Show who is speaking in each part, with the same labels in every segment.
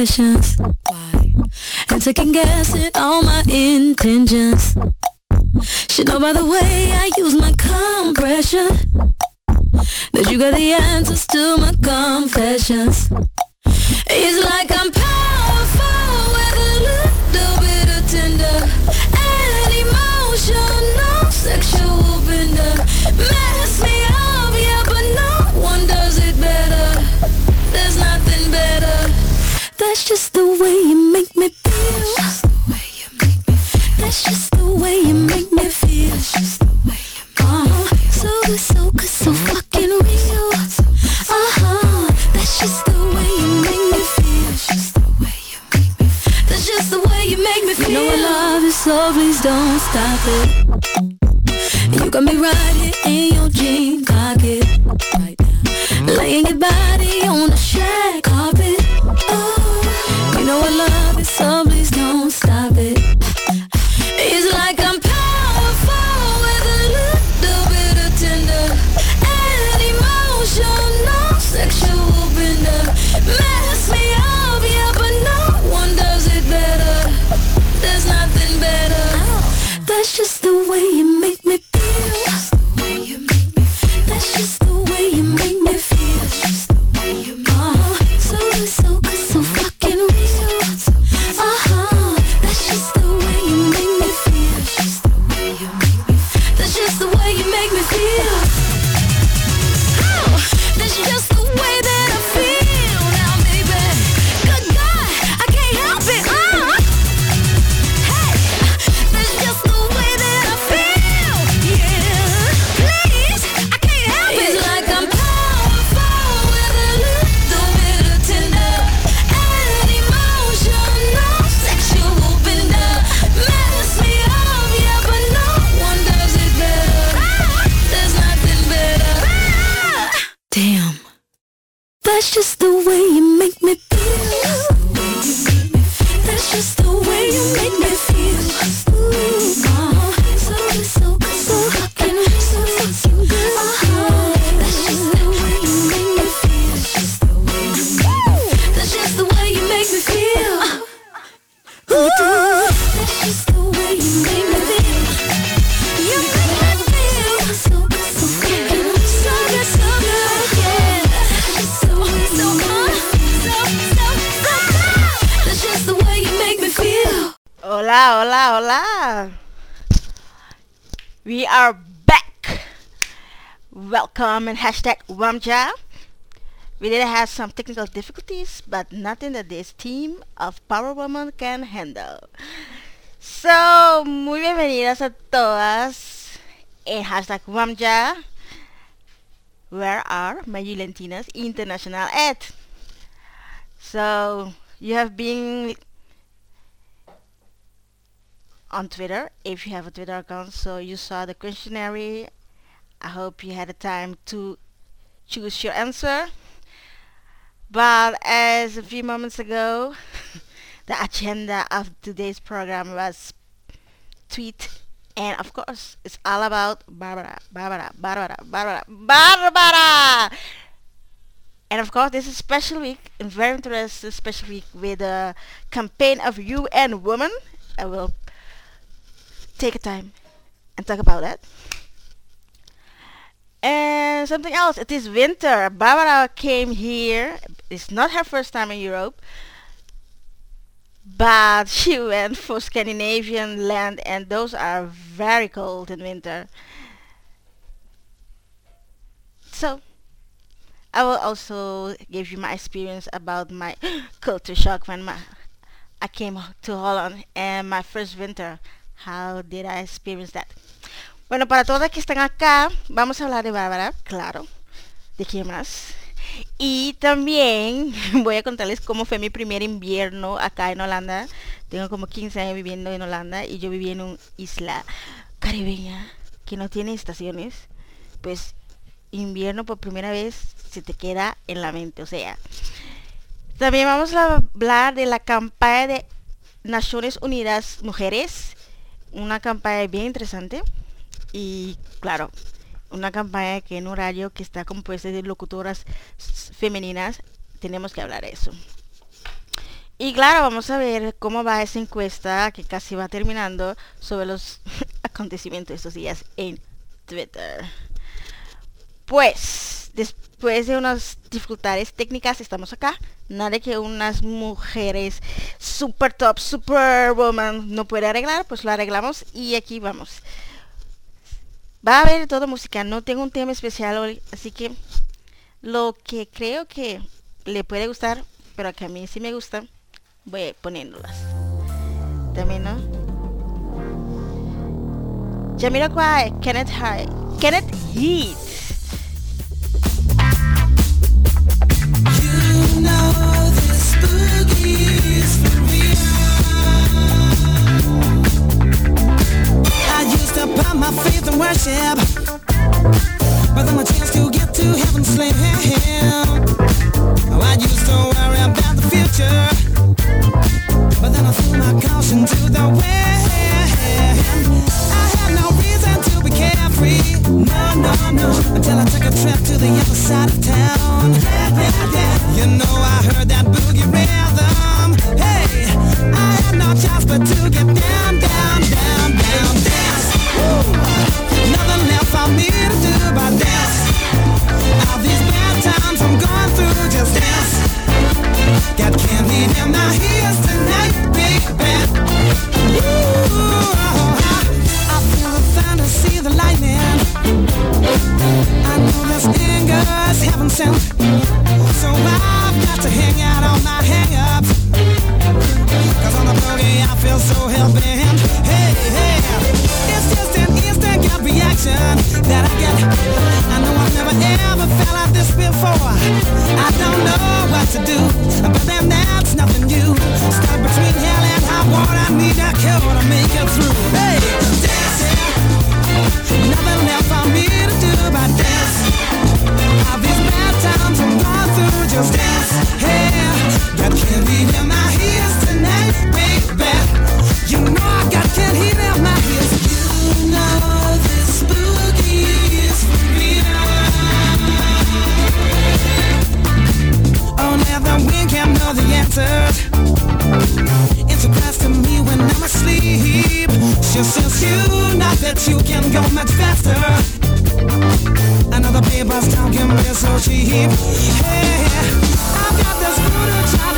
Speaker 1: questions. Why? And second guessing all my intentions. Should know by the way I use my compression that you got the answers to my confessions. It's like I'm powerful with a little bit of tender and emotional just the way you make me feel. That's just the way you make me feel. Uh-huh. So so good, so fucking real. Uh-huh. That's just the way you make me feel. That's just the way you make me feel. You know I love you, so please don't stop it. You got me right here in your jean pocket. Right now. Laying your body on the shag carpet. Oh, you know I love you, so please don't stop it.
Speaker 2: Wamja. We did have some technical difficulties, but nothing that this team of Power Woman can handle. So, muy bienvenidas a todas en hashtag Wamja. Where are my International at? So, you have been on Twitter if you have a Twitter account. So you saw the questionnaire. I hope you had the time to choose your answer. But as a few moments ago, the agenda of today's program was tweet. And of course, it's all about Barbara, Barbara, Barbara, Barbara, Barbara. And of course, this is special week, a very interesting special week with the campaign of UN Women. I will take a time and talk about that. And something else, it is winter. Barbara came here. It's not her first time in Europe. But she went for Scandinavian land and those are very cold in winter. So, I will also give you my experience about my culture shock when my, I came to Holland and my first winter. How did I experience that? Bueno, para todas que están acá, vamos a hablar de Bárbara, claro. ¿De quién más? Y también voy a contarles cómo fue mi primer invierno acá en Holanda. Tengo como 15 años viviendo en Holanda y yo viví en una isla caribeña que no tiene estaciones. Pues invierno por primera vez se te queda en la mente. O sea, también vamos a hablar de la campaña de Naciones Unidas Mujeres. Una campaña bien interesante. Y claro, una campaña que en horario que está compuesta de locutoras femeninas, tenemos que hablar eso. Y claro, vamos a ver cómo va esa encuesta que casi va terminando sobre los acontecimientos de estos días en Twitter. Pues, después de unas dificultades técnicas, estamos acá. Nada que unas mujeres super top, super woman no puede arreglar, pues lo arreglamos y aquí vamos. Va a haber todo música, no tengo un tema especial hoy, así que lo que creo que le puede gustar, pero que a mí sí me gusta, voy poniéndolas. También, ¿no? Jamiroquai, Kenneth High, Kenneth Heat.
Speaker 3: You know To my faith and worship, but then my chance to get to heaven slim. I used to worry about the future, but then I threw my caution to the wind. I had no reason to be carefree, no, no, no, until I took a trip to the other side of town. Yeah, yeah, yeah. You know I heard that boogie rhythm. Hey, I had no choice but to get down, feel in. So hell-bent. Hey, hey. It's just gut reaction that I get. I know I've never ever felt like this before. I don't know what to do, but then that's nothing new. Stuck between hell and high water, I need a cure to make it through. Hey, dancing. Nothing left for me to do but dance. All these bad times I'm going through, just dance. Hey, got candy in my ears tonight, the answers. It's a surprise to me when I'm asleep. You that you can go much faster. Another paper's talking so cheap. I've got this child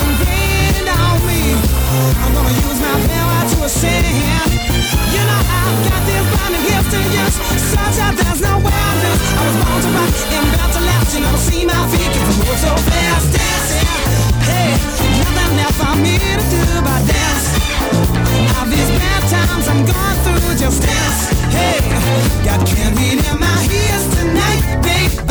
Speaker 3: me. I'm gonna use my power to ascend. You know I've got this to use, such that there's no I was born to rock to last. See my move so fast, dancing. Hey, nothing left for me to do but dance. All these bad times I'm going through, just dance. Hey, got candy in my ears tonight, baby.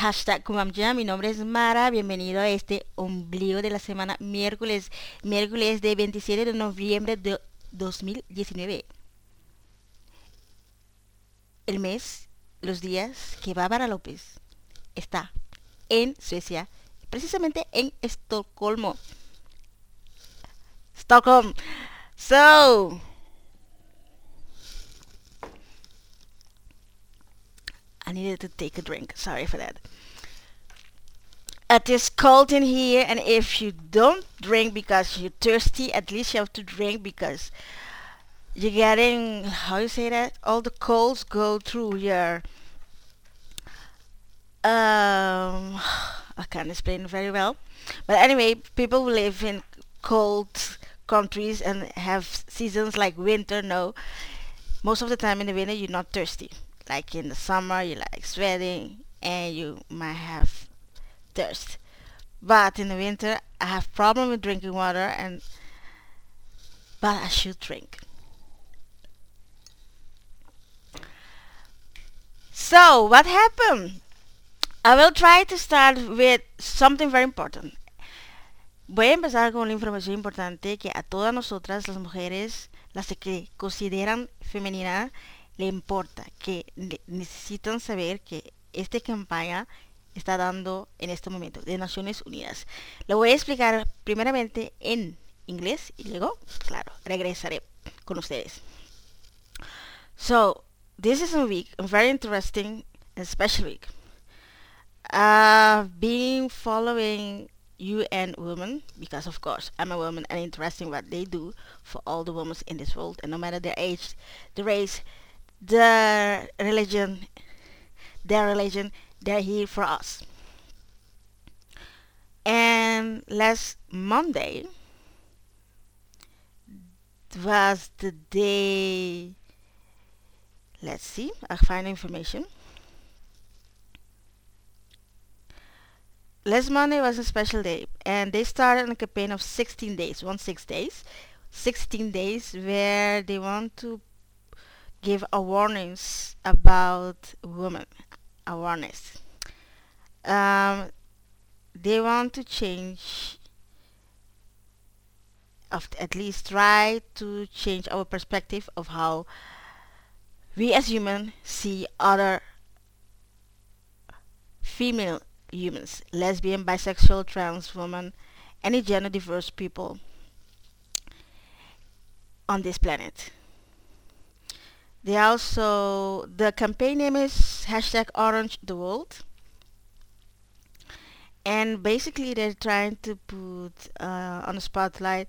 Speaker 2: Hashtag Kumamja. Mi nombre es Mara. Bienvenido a este ombligo de la semana miércoles, miércoles de 27 de noviembre de 2019. El mes, los días que Bárbara López está en Suecia, precisamente en Estocolmo. Stockholm. So, I needed to take a drink. Sorry for that. It is cold in here, and if you don't drink because you're thirsty, at least you have to drink because you're getting how you say that? All the colds go through your um I can't explain very well. But anyway people who live in cold countries and have seasons like winter know most of the time in the winter you're not thirsty. Like in the summer you like sweating and you might have thirst but in the winter I have problem with drinking water and but I should drink So, what happened? I will try to start with something very important. Voy a empezar con una información importante que a todas nosotras, las mujeres, las que consideran femenina, le importa, que ne- necesitan saber que esta campaña está dando en este momento de Naciones Unidas. Lo voy a explicar primeramente en inglés y luego, claro, regresaré con ustedes. So, this is a week, a very interesting and special week. I've been following UN women because, of course, I'm a woman and interesting what they do for all the women in this world, and no matter their age, the race, the religion, their religion, they're here for us. And last Monday was the day let's see i find information. Last monday was a special day and they started a campaign of 16 days one six days. 16 days where they want to give a warnings about women awareness um, they want to change of at least try to change our perspective of how we as humans see other female humans, lesbian, bisexual, trans women, any gender diverse people on this planet. They also the campaign name is hashtag Orange the World, and basically they're trying to put uh, on the spotlight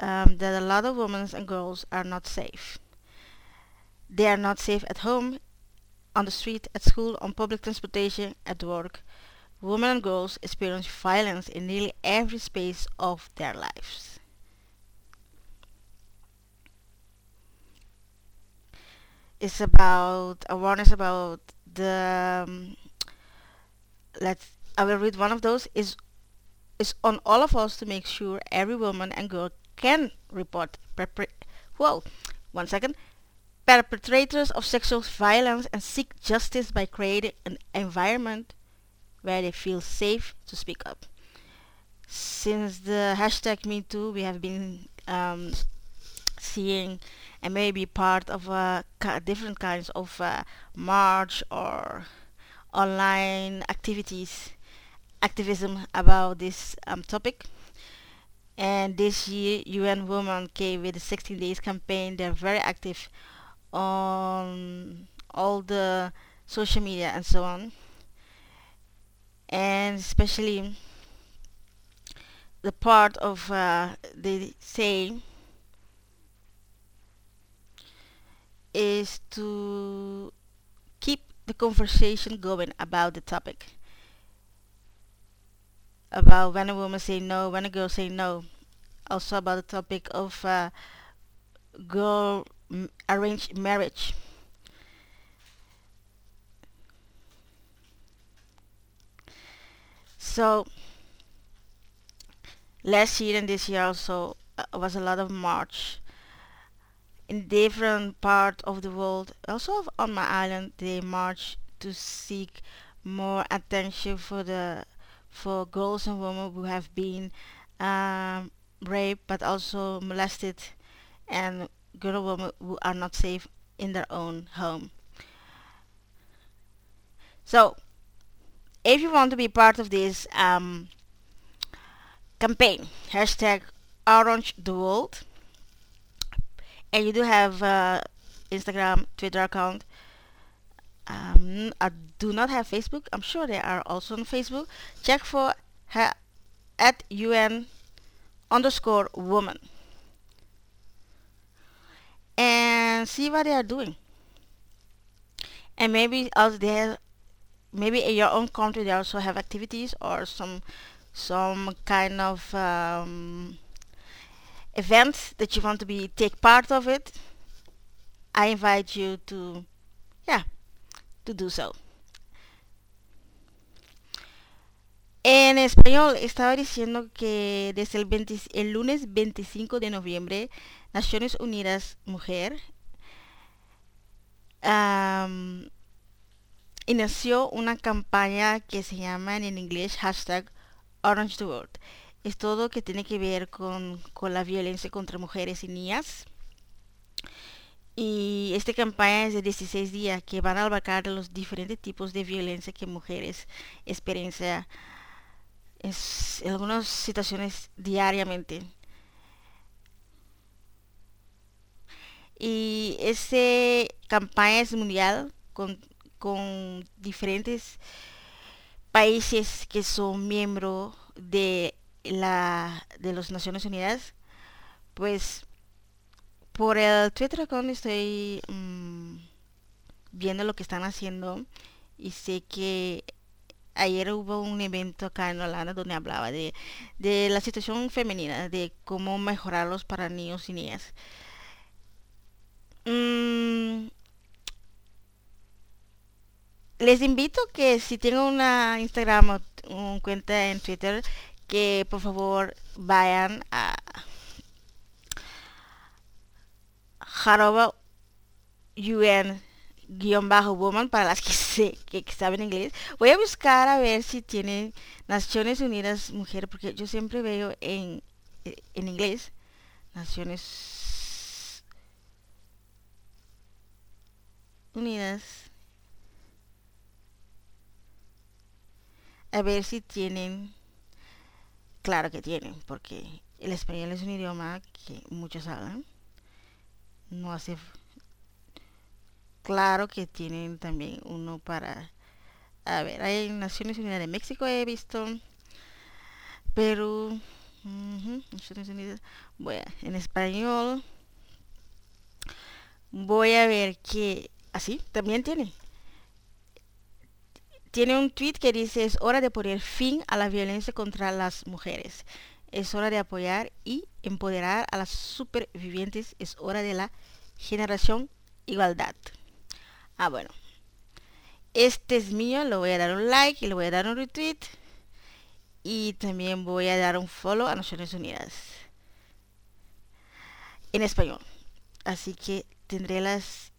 Speaker 2: um, that a lot of women and girls are not safe. They are not safe at home, on the street, at school, on public transportation, at work. Women and girls experience violence in nearly every space of their lives. It's about awareness about the um, let's I will read one of those is is on all of us to make sure every woman and girl can report whoa one second perpetrators of sexual violence and seek justice by creating an environment where they feel safe to speak up. Since the hashtag MeToo, we have been um, seeing and maybe part of uh, different kinds of uh, march or online activities, activism about this um, topic. And this year, UN Women came with the 16 Days campaign. They're very active on all the social media and so on and especially the part of uh, they say is to keep the conversation going about the topic. About when a woman say no when a girl say no. Also about the topic of uh, girl m- arranged marriage. So last year and this year also uh, was a lot of march in different part of the world. Also on my island, they march to seek more attention for the for girls and women who have been um, raped but also molested and girl women who are not safe in their own home. So, if you want to be part of this um, campaign, hashtag Orange the World, and you do have uh, Instagram, Twitter account, Um, I do not have Facebook. I'm sure they are also on Facebook. Check for her at UN underscore woman and see what they are doing. And maybe out there, maybe in your own country, they also have activities or some some kind of um, event that you want to be take part of it. I invite you to, yeah, to do so. En español estaba diciendo que desde el, 20 el lunes 25 de noviembre Naciones Unidas Mujer um, inició una campaña que se llama en inglés hashtag Orange the World. Es todo que tiene que ver con, con la violencia contra mujeres y niñas. Y esta campaña es de 16 días que van a abarcar los diferentes tipos de violencia que mujeres experiencian en algunas situaciones diariamente. Y esta campaña es mundial con, con diferentes países que son miembros de la de las Naciones Unidas. Pues por el Twitter account estoy mmm, viendo lo que están haciendo y sé que ayer hubo un evento acá en Holanda donde hablaba de, de la situación femenina, de cómo mejorarlos para niños y niñas. Mm, les invito que si tienen una Instagram o un cuenta en Twitter, que por favor vayan a Jaroba UN guion bajo woman para las que, sé, que, que saben inglés. Voy a buscar a ver si tienen Naciones Unidas Mujer, porque yo siempre veo en, en inglés Naciones Unidas. A ver si tienen, claro que tienen, porque el español es un idioma que muchos hablan. No hace claro que tienen también uno para a ver hay Naciones Unidas de México he visto Perú uh -huh, bueno en español voy a ver que así también tiene tiene un tweet que dice es hora de poner fin a la violencia contra las mujeres es hora de apoyar y empoderar a las supervivientes es hora de la generación igualdad Ah, bueno. Este es mío, lo voy a dar un like y le voy a dar un retweet. Y también voy a dar un follow a Naciones Unidas. En español. Así que tendré las...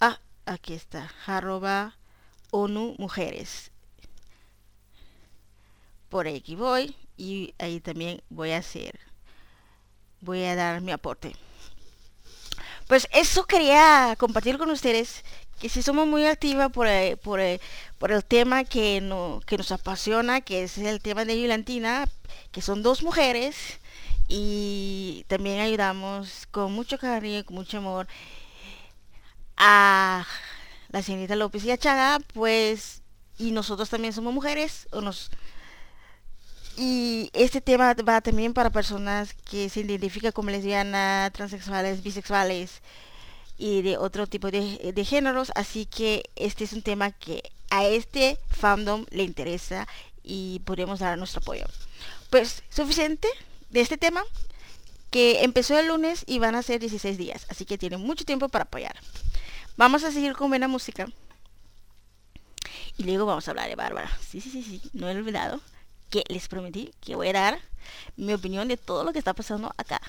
Speaker 2: Ah, aquí está. Arroba ONU Mujeres. Por aquí voy. Y ahí también voy a hacer... Voy a dar mi aporte. Pues eso quería compartir con ustedes, que si somos muy activas por, el, por, el, por el tema que, no, que nos apasiona, que es el tema de Yulantina, que son dos mujeres, y también ayudamos con mucho cariño, con mucho amor a la señorita López y a Chaga, pues, y nosotros también somos mujeres, y este tema va también para personas que se identifican como lesbianas, transexuales, bisexuales y de otro tipo de, de, géneros. Así que este es un tema que a este fandom le interesa y podemos dar nuestro apoyo. Pues suficiente de este tema que empezó el lunes y van a ser 16 días. Así que tienen mucho tiempo para apoyar. Vamos a seguir con buena música. Y luego vamos a hablar de Bárbara. Sí, sí, sí, sí, no he olvidado que les prometí que voy a dar mi opinión de todo lo que está pasando acá.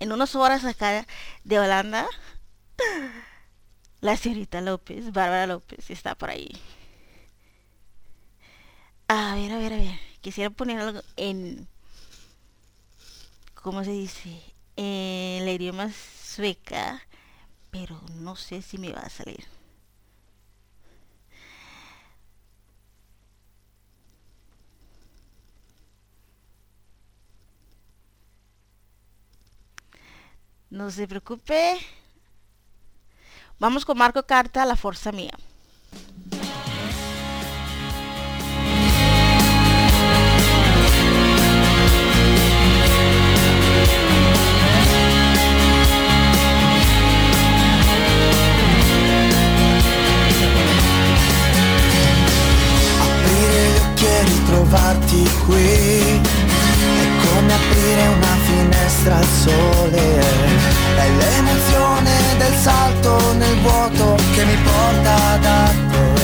Speaker 2: En unas horas acá de Holanda, la señorita López, Bárbara López, está por ahí. A ver, a ver, a ver. Quisiera poner algo en... ¿Cómo se dice? En el idioma sueca, pero no sé si me va a salir. No se preocupe. Vamos con Marco Carta, La Fuerza Mía.
Speaker 4: trovarti qui. È come aprire una finestra al sole. È l'emozione del salto nel vuoto che mi porta da te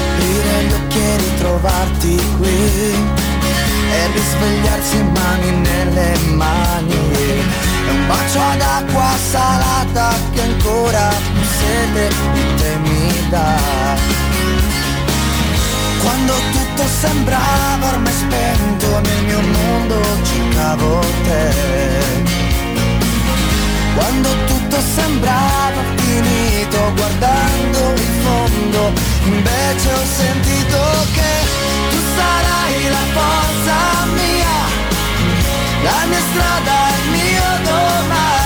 Speaker 4: aprire gli occhi e ritrovarti qui. E risvegliarsi mani nelle mani. È un bacio ad acqua salata che ancora più sete di te mi dà quando tutto sembrava ormai spento nel mio mondo cercavo te. Quando tutto sembrava finito guardando il fondo, invece ho sentito che tu sarai la forza mia, la mia strada, il mio domani,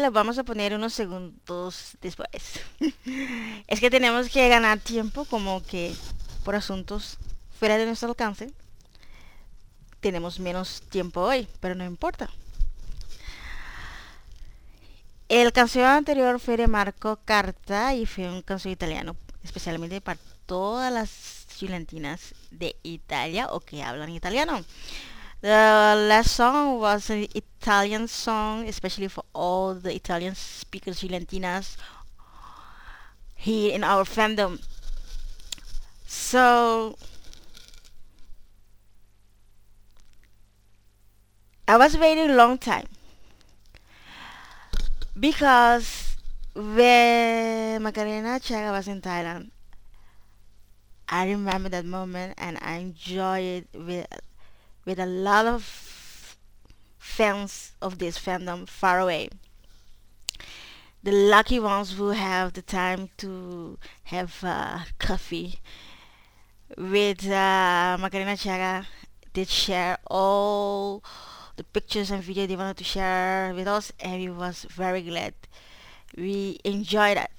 Speaker 2: Gabriela, vamos a poner unos segundos después. es que tenemos que ganar tiempo como que por asuntos fuera de nuestro alcance. Tenemos menos tiempo hoy, pero no importa. El canción anterior fue de Marco Carta y fue un canción italiano, especialmente para todas las chilentinas de Italia o que hablan italiano. The last song was an Italian song, especially for all the Italian speakers Chilentinas here in our fandom. So I was waiting a long time because when Macarena Chaga was in Thailand, I remember that moment and I enjoyed it with with a lot of fans of this fandom far away. The lucky ones who have the time to have uh, coffee with uh, Macarena Chaga did share all the pictures and video they wanted to share with us and we was very glad we enjoyed that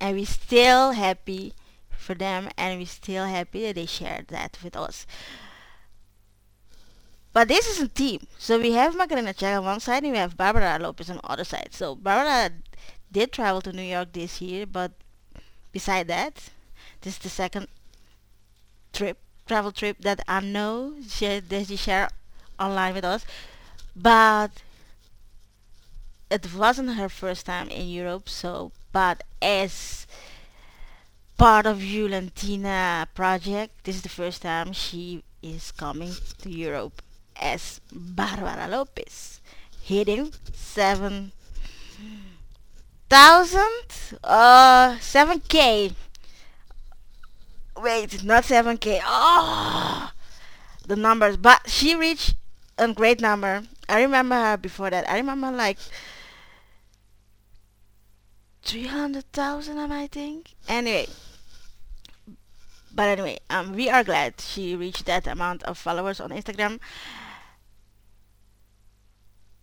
Speaker 2: and we still happy for them and we still happy that they shared that with us but this is a team so we have Macarena Chaga on one side and we have Barbara Lopez on the other side. So Barbara did travel to New York this year but beside that this is the second trip travel trip that I know she, that she share online with us. But it wasn't her first time in Europe so but as part of Julentina project. This is the first time she is coming to Europe as Barbara Lopez, hitting seven thousand, uh, seven k. Wait, not seven k. Oh, the numbers, but she reached a great number. I remember her before that. I remember like 300,000, I think. Anyway, but anyway, um, we are glad she reached that amount of followers on Instagram.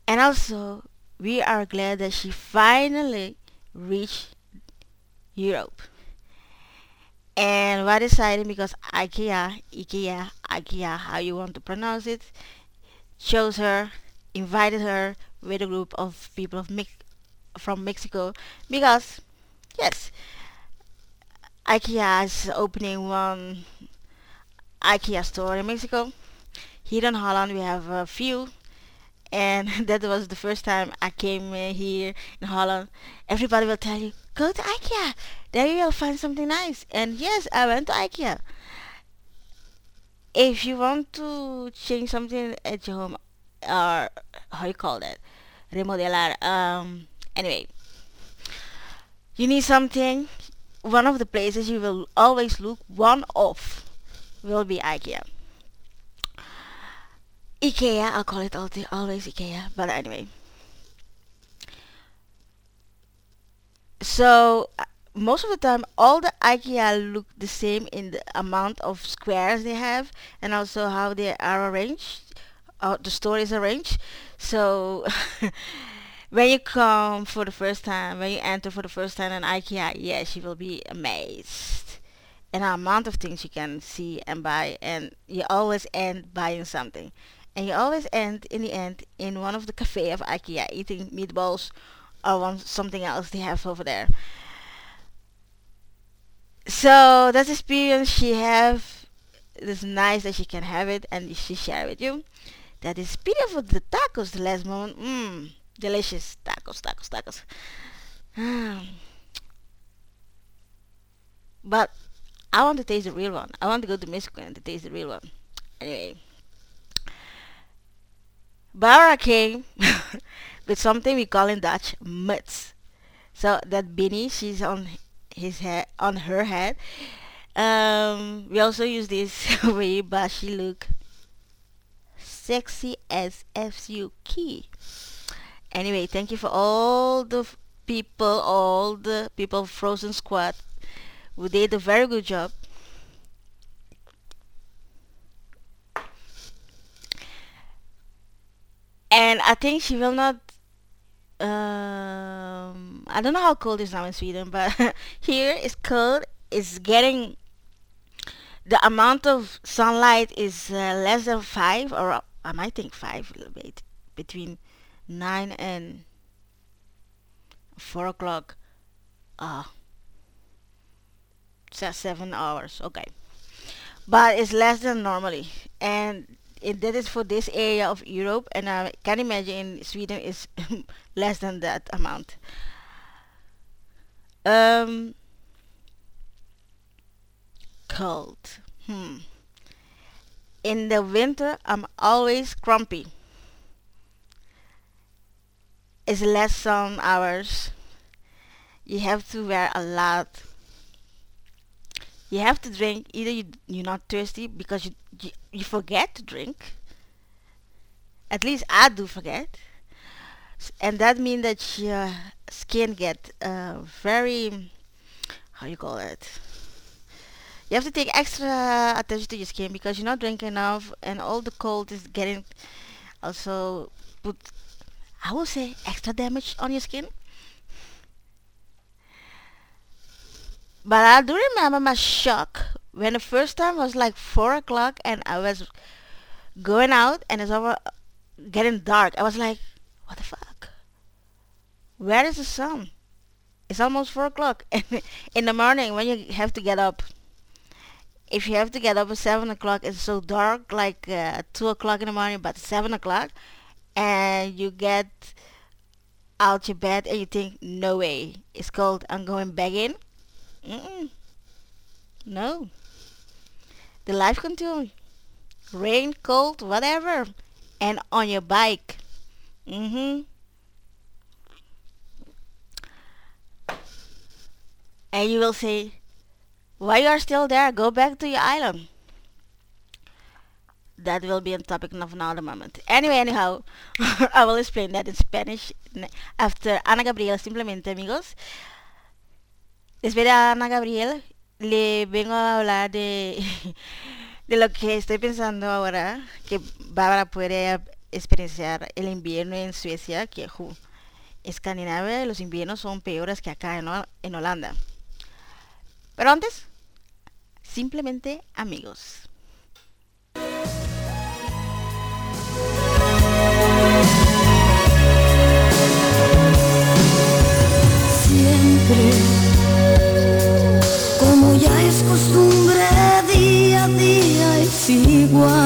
Speaker 2: And also, we are glad that she finally reached Europe. And what exciting because IKEA, IKEA, IKEA, how you want to pronounce it, chose her, invited her with a group of people of Mex- from Mexico because, yes, IKEA is opening one IKEA store in Mexico. Here in Holland we have a few and that was the first time I came here in Holland. Everybody will tell you, go to IKEA. There you'll find something nice. And yes, I went to IKEA. If you want to change something at your home, or how you call that, remodelar. Um, anyway, you need something. One of the places you will always look. One of will be IKEA. IKEA, I'll call it always IKEA, but anyway. So uh, most of the time, all the IKEA look the same in the amount of squares they have, and also how they are arranged, how the store is arranged. So when you come for the first time, when you enter for the first time in IKEA, yes, you will be amazed. And the amount of things you can see and buy, and you always end buying something and you always end in the end in one of the cafe of IKEA eating meatballs or one, something else they have over there. So that experience she have it is nice that she can have it and she share with you. That is beautiful the tacos the last moment. Mmm, delicious tacos, tacos, tacos. But I want to taste the real one. I want to go to Mexico and to taste the real one. Anyway. Bara came with something we call in Dutch muts. So that beanie she's on his head on her head. Um, we also use this way, but she look sexy as FU key. Anyway, thank you for all the people, all the people Frozen Squad who did a very good job. And I think she will not. Um, I don't know how cold is now in Sweden, but here it's cold. It's getting the amount of sunlight is uh, less than five, or uh, I might think five bit between nine and four o'clock. Uh, se- seven hours. Okay, but it's less than normally, and it, that is for this area of Europe, and I can imagine in Sweden is less than that amount. Um, cold. Hmm. In the winter, I'm always grumpy. It's less sun hours. You have to wear a lot. You have to drink. Either you you're not thirsty because you you, you forget to drink. At least I do forget, and that means that your skin get uh, very how you call it. You have to take extra attention to your skin because you're not drinking enough, and all the cold is getting also put. I will say extra damage on your skin. But I do remember my shock when the first time was like four o'clock and I was going out and it's over getting dark. I was like, what the fuck? Where is the sun? It's almost four o'clock in the morning when you have to get up. If you have to get up at seven o'clock, it's so dark, like uh, two o'clock in the morning, but seven o'clock, and you get out your bed and you think, no way, it's cold. I'm going back in. Mm-mm. No. The life continues. Rain, cold, whatever. And on your bike. Mm-hmm. And you will say, why you are still there? Go back to your island. That will be a topic of another moment. Anyway, anyhow, I will explain that in Spanish after Ana Gabriel, simplemente, amigos. De Ana Gabriel, le vengo a hablar de, de lo que estoy pensando ahora, que Bárbara puede experienciar el invierno en Suecia, que ju, Escandinavia los inviernos son peores que acá en, en Holanda. Pero antes, simplemente amigos.
Speaker 5: siempre. 习惯。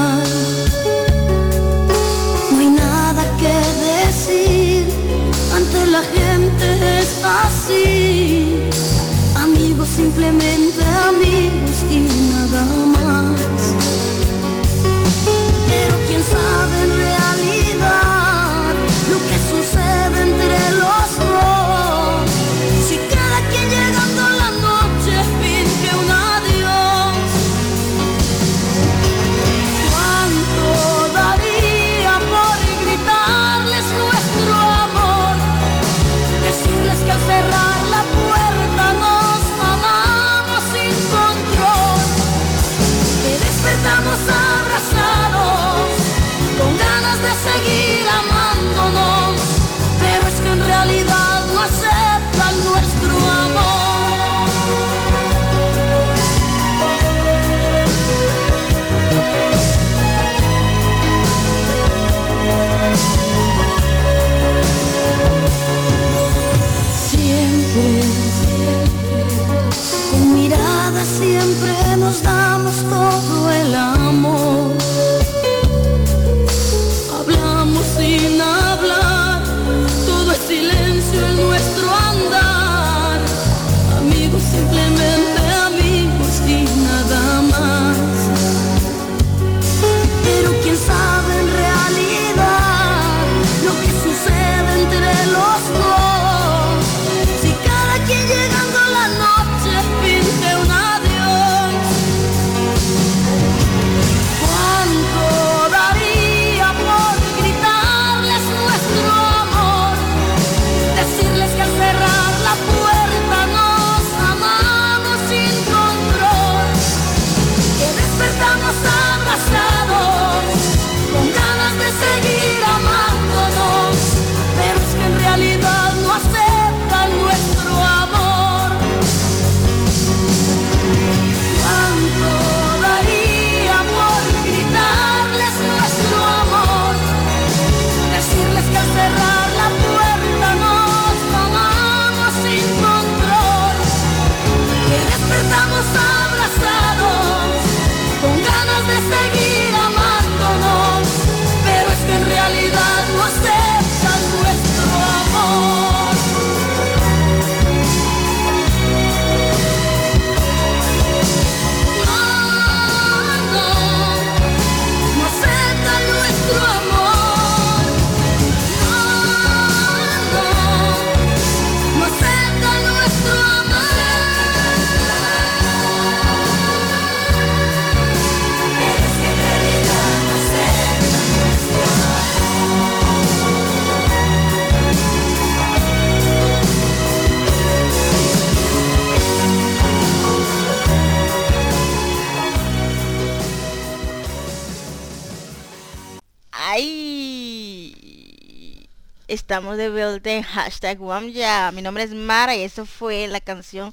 Speaker 5: De
Speaker 2: vuelta en hashtag Wamya. Mi nombre es Mara y eso fue la canción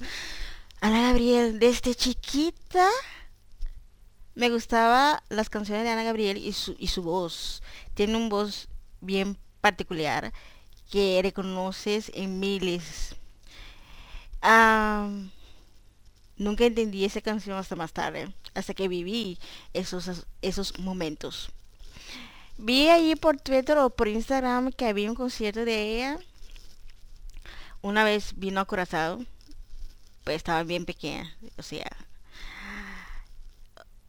Speaker 2: Ana Gabriel. Desde chiquita me gustaba las canciones de Ana Gabriel y su, y su voz. Tiene un voz bien particular que reconoces en miles. Nunca entendí esa canción hasta más tarde, hasta que viví esos, esos momentos. Vi allí por Twitter o por Instagram que había un concierto de ella. Una vez vino a Curazao, pues estaba bien pequeña, o sea,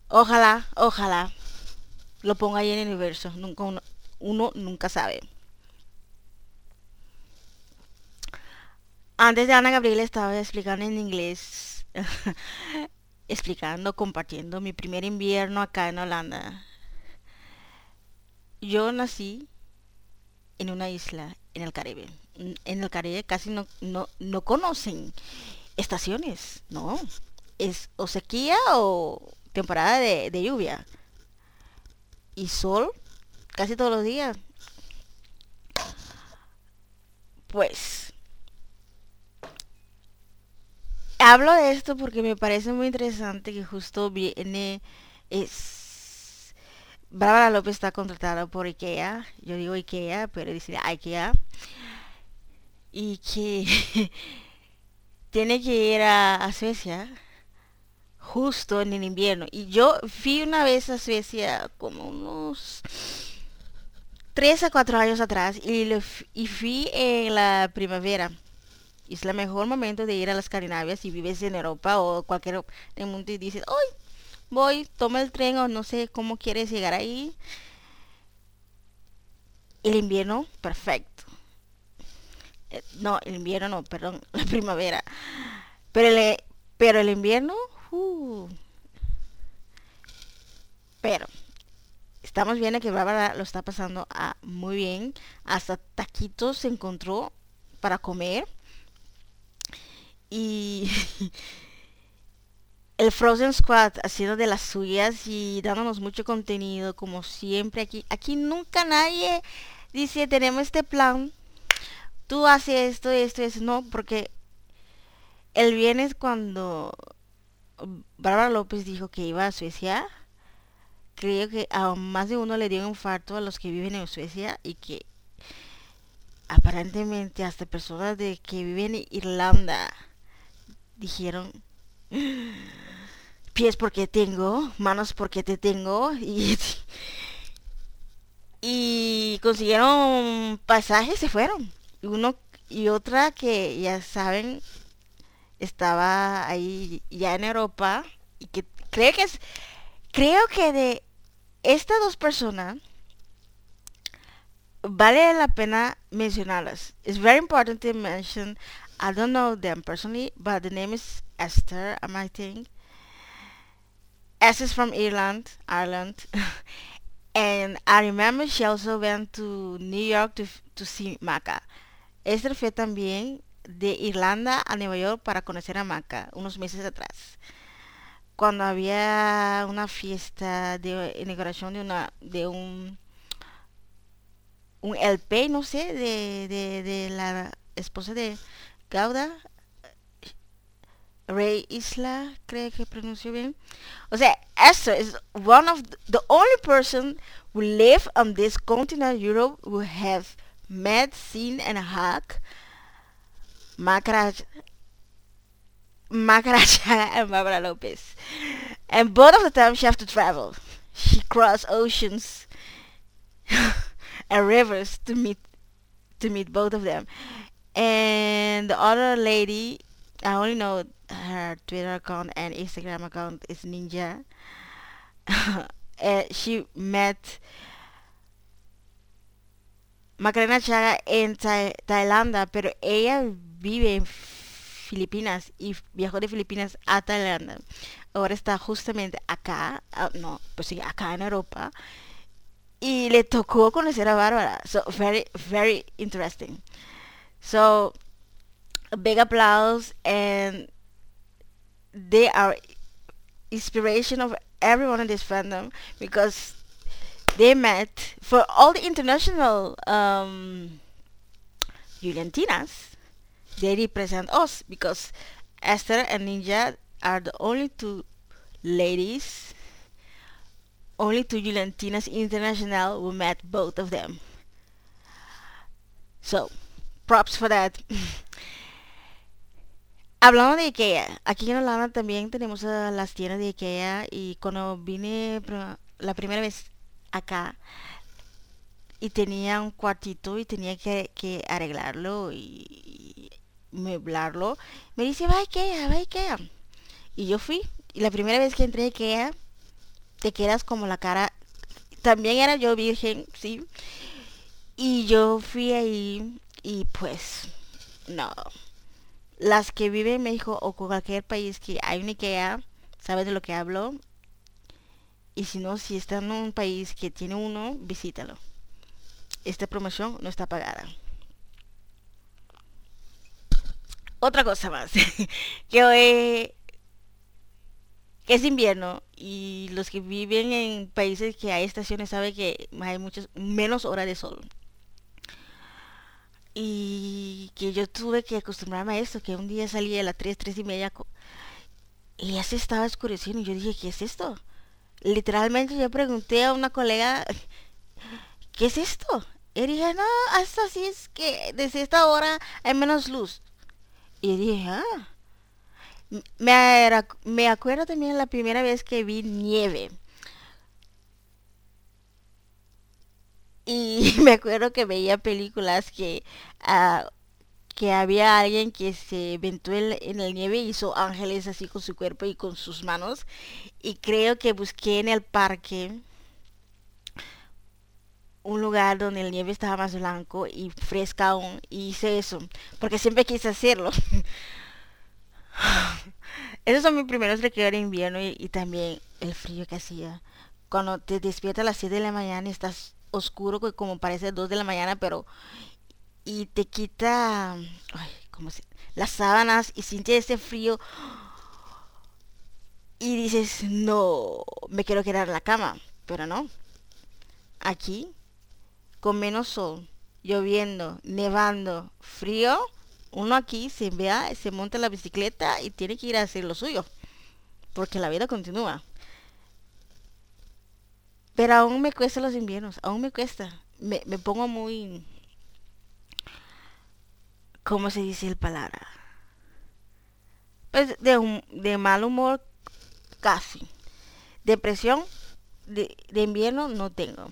Speaker 2: Ojalá, ojalá lo ponga ahí en el universo. Nunca uno, uno nunca sabe. Antes de Ana Gabriela estaba explicando en inglés, explicando, compartiendo mi primer invierno acá en Holanda. Yo nací en una isla en el Caribe. En el Caribe casi no, no, no conocen estaciones, no. Es o sequía o temporada de, de lluvia. Y sol casi todos los días. Pues hablo de esto porque me parece muy interesante que justo viene es Bárbara López está contratada por IKEA, yo digo IKEA, pero dice IKEA y que tiene que ir a, Suecia justo en el invierno. Y yo fui una vez a Suecia como unos 3 a 4 años atrás y, fui en la primavera. Es el mejor momento de ir a las Escandinavias si vives en Europa o cualquier en el mundo y dices, hoy voy, toma el tren o no sé cómo quieres llegar ahí. El invierno, perfecto. Eh, No, el invierno no, perdón, la primavera. Pero el, pero el invierno, uh. pero estamos viendo que Bárbara lo está pasando ah, muy bien. Hasta taquitos se encontró para comer. Y el Frozen Squad haciendo de las suyas y dándonos mucho contenido como siempre aquí. Aquí nunca nadie dice tenemos este plan. Tú haces esto, esto, eso. No, porque el viernes cuando Bárbara López dijo que iba a Suecia, creo que a más de uno le dio un infarto a los que viven en Suecia y que aparentemente hasta personas de que viven en Irlanda dijeron pies porque tengo, manos porque te tengo y y consiguieron pasajes se fueron uno y otra que ya saben estaba ahí ya en Europa y que creo creo que de estas dos personas vale la pena mencionarlas. It's very important to mention. I don't know them personally, but the name is Esther, I might think. Esther is from Ireland, Ireland, and I remember she also went to New York to to see Maca. Esther fue también de Irlanda a Nueva York para conocer a Maca unos meses atrás cuando había una fiesta de inauguración de una de un un LP no sé de, de, de la esposa de Gauda Ray Isla creo que pronunció bien o sea Esther is one of the only person who live on this continent Europe who have met seen and hug Macaraj and Barbara Lopez. And both of the time she have to travel. She cross oceans and rivers to meet to meet both of them. And the other lady, I only know her Twitter account and Instagram account is Ninja. and she met Macarena Chaga en Thai- Tailandia, pero ella vive en Filipinas y viajó de Filipinas a Tailandia. Ahora está justamente acá, ah, no, pues sí, acá en Europa. Y le tocó conocer a Bárbara. So, very, very interesting. So, big applause and they are inspiration of everyone in this fandom because they met for all the international um, Juliantinas they represent us because Esther and Ninja are the only two ladies, only two Juliantinas International who met both of them. So, props for that. Hablando de Ikea, aquí en Holanda también tenemos uh, las tiendas de Ikea y cuando vine la primera vez acá y tenía un cuartito y tenía que, que arreglarlo y, y meblarlo, me dice, va Ikea, va Ikea. Y yo fui. Y la primera vez que entré a Ikea, te quedas como la cara. También era yo virgen, sí. Y yo fui ahí y pues no. Las que viven en México o cualquier país que hay un IKEA, saben de lo que hablo. Y si no, si están en un país que tiene uno, visítalo. Esta promoción no está pagada. Otra cosa más. que hoy que es invierno y los que viven en países que hay estaciones saben que hay muchas menos horas de sol y que yo tuve que acostumbrarme a esto que un día salí a las 3, 3 y media y ya se estaba oscureciendo y yo dije ¿qué es esto? literalmente yo pregunté a una colega ¿qué es esto? y dije no hasta así es que desde esta hora hay menos luz y dije ah Me, me acuerdo también la primera vez que vi nieve. Y me acuerdo que veía películas que, ah, que había alguien que se ventó en, la nieve y hizo ángeles así con su cuerpo y con sus manos. Y creo que busqué en el parque un lugar donde el nieve estaba más blanco y fresca aún. Y hice eso, porque siempre quise hacerlo. Esos son mis primeros recuerdos de invierno y, también el frío que hacía. Cuando te despiertas a las 7 de la mañana y estás oscuro como parece 2 de la mañana, pero y te quita ay, ¿cómo se- las sábanas y sientes ese frío y dices, "No, me quiero quedar en la cama", pero no. Aquí con menos sol, lloviendo, nevando, frío, uno aquí se vea, se monta la bicicleta y tiene que ir a hacer lo suyo, porque la vida continúa. Pero aún me cuesta los inviernos, aún me cuesta. Me, me pongo muy... ¿Cómo se dice el palabra? Pues de, hum- de mal humor casi. Depresión de, invierno no tengo.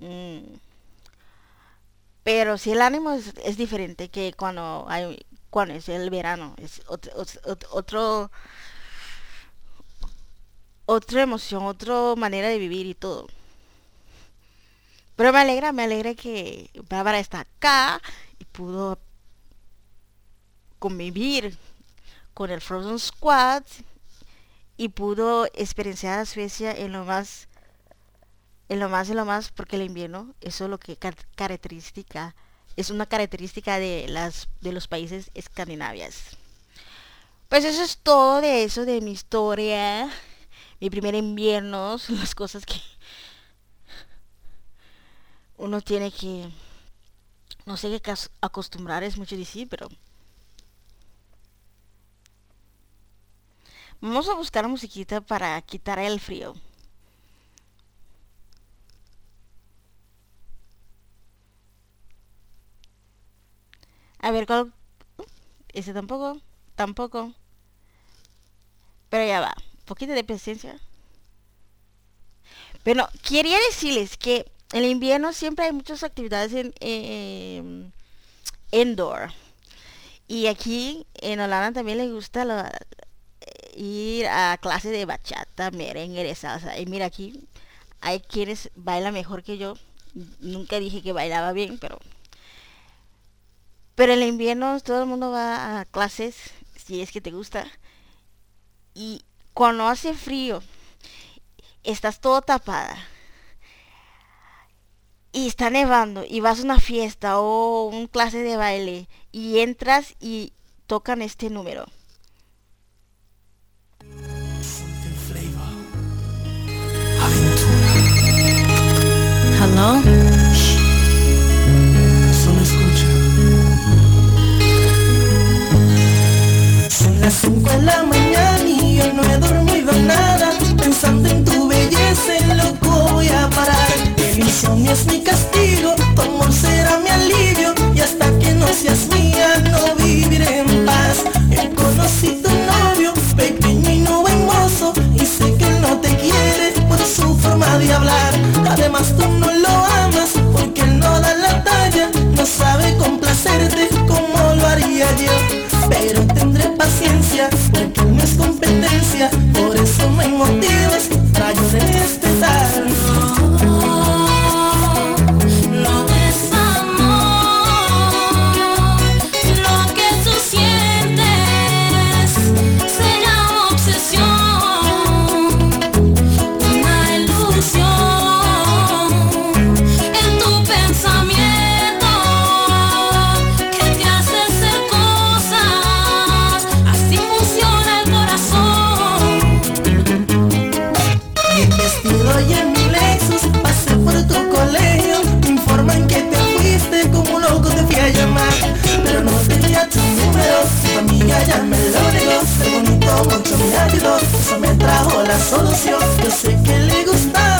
Speaker 2: Mm. Pero si el ánimo es, diferente que cuando hay cuando es el verano, es otro, ot- otro otra emoción, otra manera de vivir y todo. Pero me alegra, me alegra que Bárbara está acá y pudo convivir con el Frozen Squad y pudo experienciar a Suecia en lo más en lo más en lo más porque el invierno eso es lo que car- característica es una característica de las de los países escandinavias. Pues eso es todo de eso de mi historia mi primer invierno las cosas que uno tiene que no sé qué acostumbrar es mucho decir pero vamos a buscar musiquita para quitar el frío A ver, ¿cuál? Ese tampoco, tampoco. Pero ya va, un poquito de paciencia. Pero quería decirles que en invierno siempre hay muchas actividades en, em, indoor. Y aquí en Holanda también les gusta la- ir a clases de bachata, merengue, de salsa. Y mira aquí, hay quienes bailan mejor que yo. Nunca dije que bailaba bien, pero pero en el invierno todo el mundo va a clases, si es que te gusta. Y cuando hace frío, estás todo tapada. Y está nevando y vas a una fiesta o un clase de baile y entras y tocan este número.
Speaker 6: Hello?
Speaker 3: Solo escucha. Son las 5 de la mañana y yo no he dormido nada. Pensando en tu belleza, loco voy a parar. El insomnio es mi castigo, tu amor será mi alivio. Y hasta que no seas mía, no viviré en paz. Yo conocí tu novio, pequeño y no buen mozo. Y sé que él no te quiere por su forma de hablar. Además, tú complacerte como lo haría yo. Pero tendré paciencia porque no es competencia. Por eso no hay motivos
Speaker 6: amiga ya me lo negó Qué bonito mucho me ayudó, eso me trajo la solución. Yo sé que le gustaba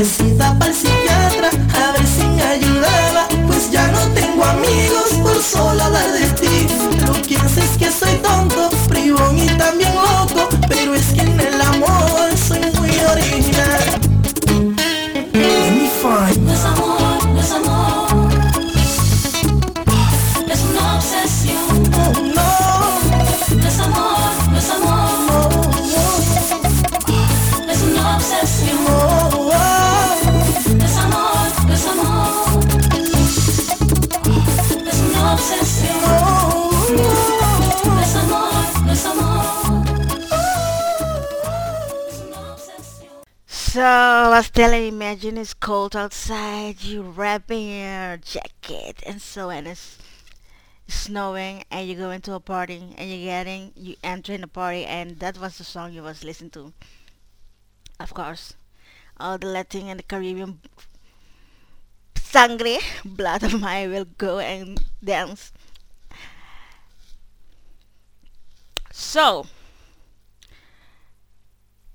Speaker 6: Hice cita para el psiquiatra a ver si me ayudaba. Pues ya no tengo amigos por solo hablar de
Speaker 2: was telling imagine it's cold outside, you wrapping your jacket and so and it's snowing and you go into a party and you're getting you entering a party and that was the song you was listening to. Of course. All the Latin and the Caribbean sangre blood of mine will go and dance. So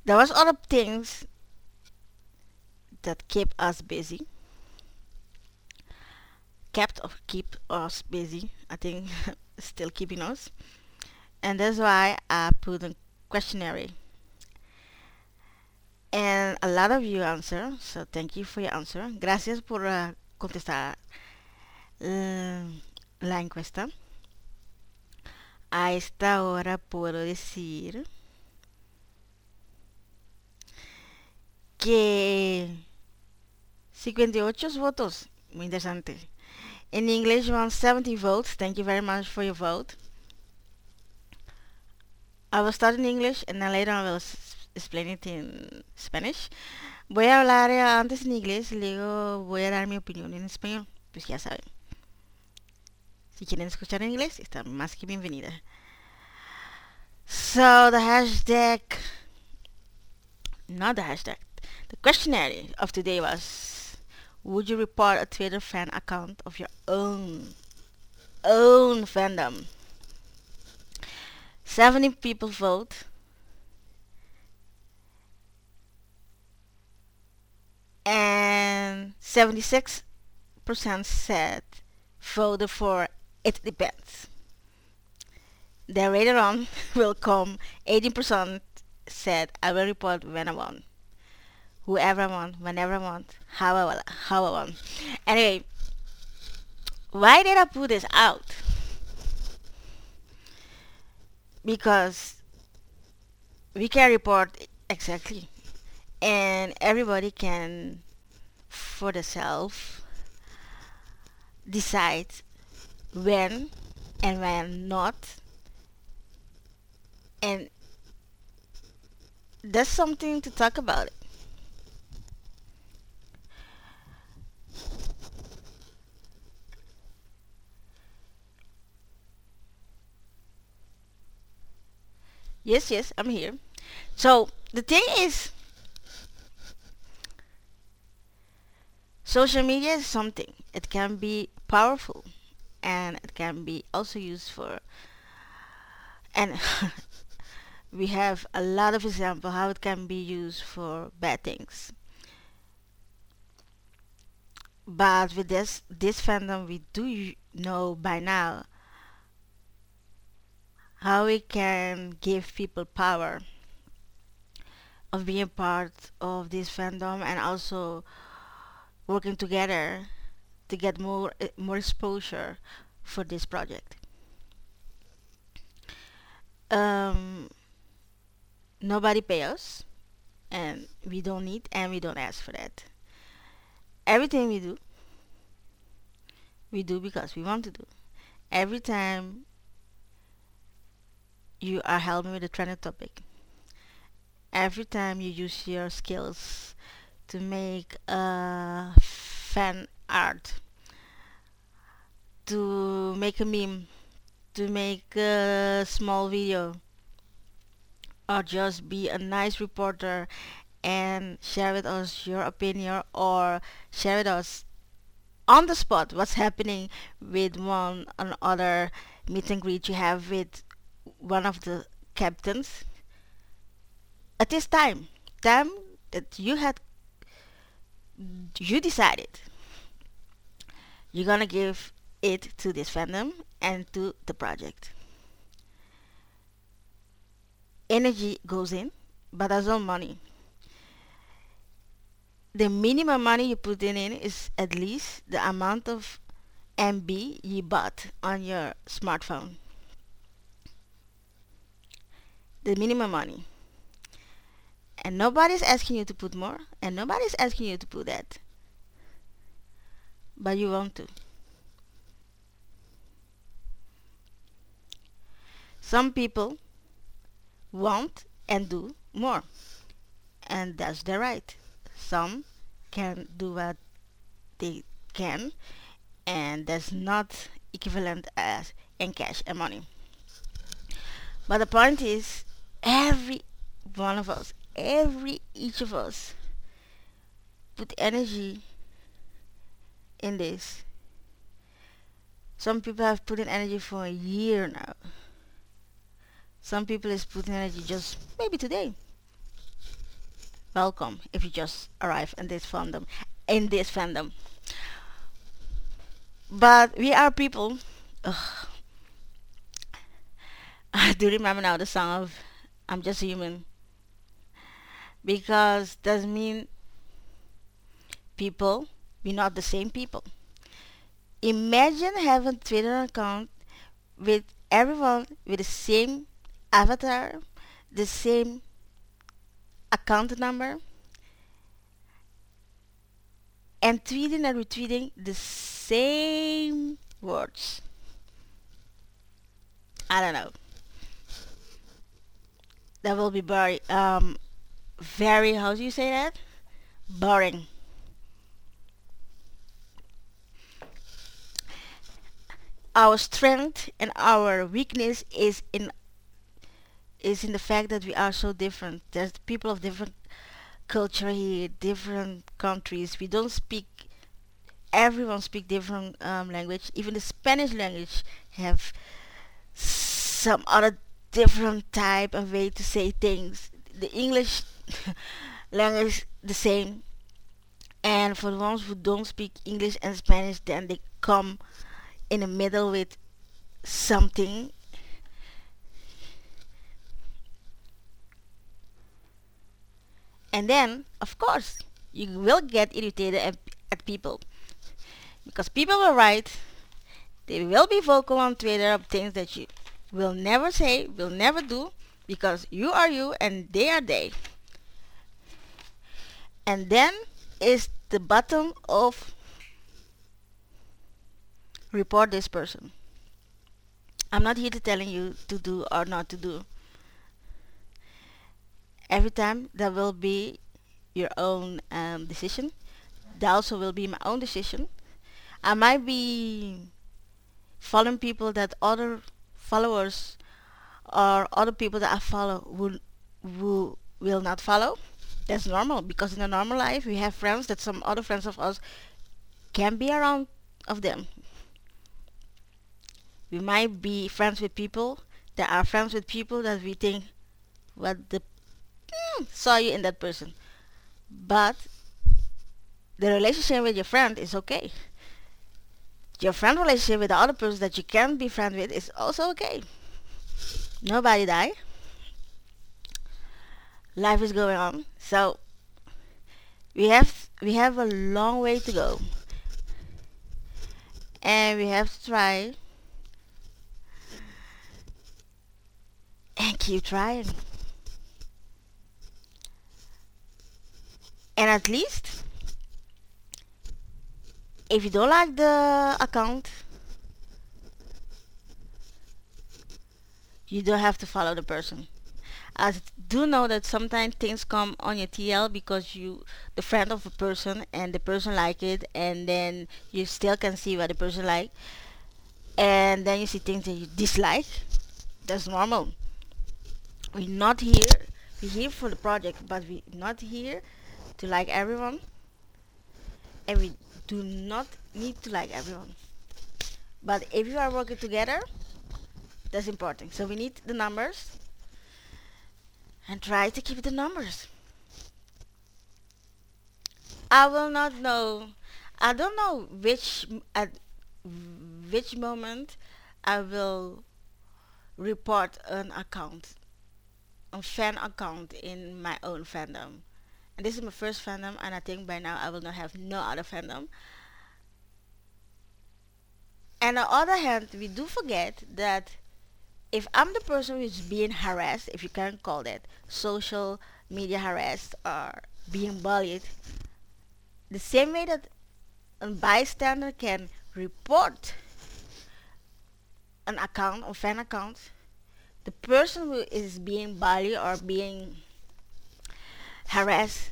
Speaker 2: there was other things that keep us busy. Kept or keep us busy i think still keeping us. And that's why i put a questionnaire. And a lot of you answer so thank you for your answer. Gracias por uh, contestar uh, la encuesta. A esta hora puedo decir que 58 votos. Muy interesante. In English, around 70 votes. Thank you very much for your vote. I will start in English and then later I will explain it in Spanish. Voy a hablar eh, antes en inglés y luego voy a dar mi opinión en español. Pues ya saben. Si quieren escuchar en inglés, están más que bienvenida. So the hashtag, not the hashtag, the questionnaire of today was Would you report a Twitter fan account of your own own fandom? 70 people vote. And 76% said voted for it depends. Then later on will come 18% said I will report when I want whoever I want, whenever I want, however, I, how I want. Anyway, why did I put this out? Because we can report exactly, and everybody can, for themselves, decide when and when not, and that's something to talk about. Yes, yes, I'm here. So the thing is, social media is something. It can be powerful, and it can be also used for. And we have a lot of example how it can be used for bad things. But with this this fandom, we do know by now how we can give people power of being part of this fandom and also working together to get more eh, more exposure for this project. Um, nobody pay us, and we don't need and we don't ask for that. Everything we do, we do because we want to do. Every time you are helping with the trending topic, every time you use your skills to make a fan art, to make a meme, to make a small video, or just be a nice reporter and share with us your opinion or share with us on the spot what's happening with one another meet and greet you have with one of the captains. At this time time that you had you decided you're gonna give it to this fandom and to the project. Energy goes in but as well money. The minimum money you put in, in is at least the amount of MB you bought on your smartphone. The minimum money. And nobody's asking you to put more, and nobody's asking you to put that. But you want to. Some people want and do more, and that's their right some can do what they can and that's not equivalent as in cash and money but the point is every one of us every each of us put energy in this. Some people have put in energy for a year now. Some people is putting energy just maybe today. Welcome if you just arrive in this fandom in this fandom. But we are people. Ugh. I do remember now the song of I'm just human because doesn't mean people we're not the same people imagine having Twitter account with everyone with the same avatar the same account number and tweeting and retweeting the same words. I don't know. That will be very, um, very, how do you say that? Boring. Our strength and our weakness is in is in the fact that we are so different. There's people of different culture here, different countries. We don't speak. Everyone speak different um, language. Even the Spanish language have some other different type of way to say things. The English language is the same. And for the ones who don't speak English and Spanish, then they come in the middle with something and then of course you will get irritated at, at people because people will write they will be vocal on twitter of things that you will never say will never do because you are you and they are they. And then is the button of report this person. I'm not here to telling you to do or not to do. Every time that will be your own um, decision. That also will be my own decision. I might be following people that other followers or other people that i follow will will, will not follow. That's normal because in a normal life we have friends that some other friends of us can be around of them. We might be friends with people that are friends with people that we think what the mm, saw you in that person. But the relationship with your friend is okay your friend relationship with the other person that you can't be friend with is also okay nobody die life is going on. So we have we have a long way to go, and we have to try and keep trying. And at least, if you don't like the account, you don't have to follow the person. I do know that sometimes things come on your TL because you the friend of a person and the person like it and then you still can see what the person like and then you see things that you dislike. That's normal. We're not here we're here for the project but we're not here to like everyone and we do not need to like everyone. But if you are working together that's important. So we need the numbers and try to keep the numbers. I will not know. I don't know which at which moment I will report an account, a fan account in my own fandom. This is my first fandom, and I think by now I will not have no other fandom. And on the other hand, we do forget that if I'm the person who's being harassed, if you can call that social media harassed or being bullied, the same way that a bystander can report an account or fan account, the person who is being bullied or being harassed,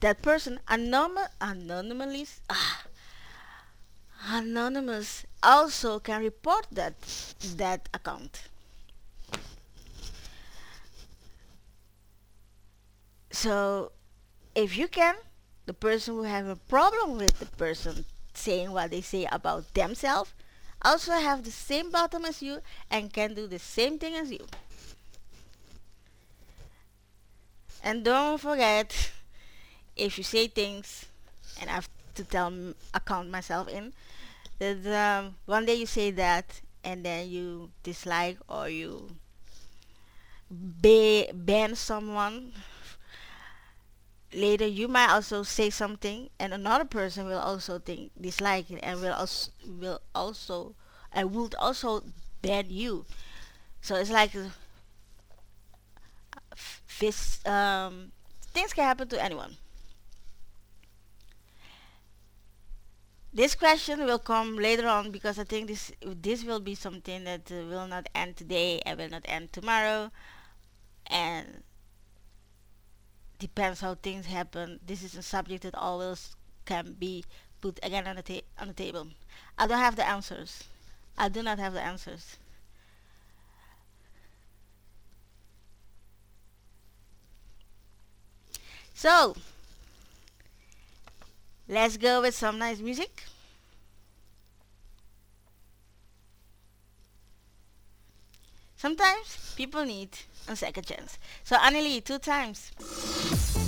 Speaker 2: that person anonymous, anonymous, ah, anonymous also can report that that account. So if you can, the person who have a problem with the person saying what they say about themselves also have the same bottom as you and can do the same thing as you. And don't forget, if you say things, and I have to tell account myself in, that um, one day you say that and then you dislike or you ba- ban someone later you might also say something and another person will also think dislike it and will also will also and would also ban you. So it's like this um things can happen to anyone this question will come later on because I think this this will be something that uh, will not end today and will not end tomorrow and depends how things happen. This is a subject that always can be put again on the ta- on the table. I don't have the answers. I do not have the answers. So let's go with some nice music. Sometimes people need a second chance. So Annelie, two times.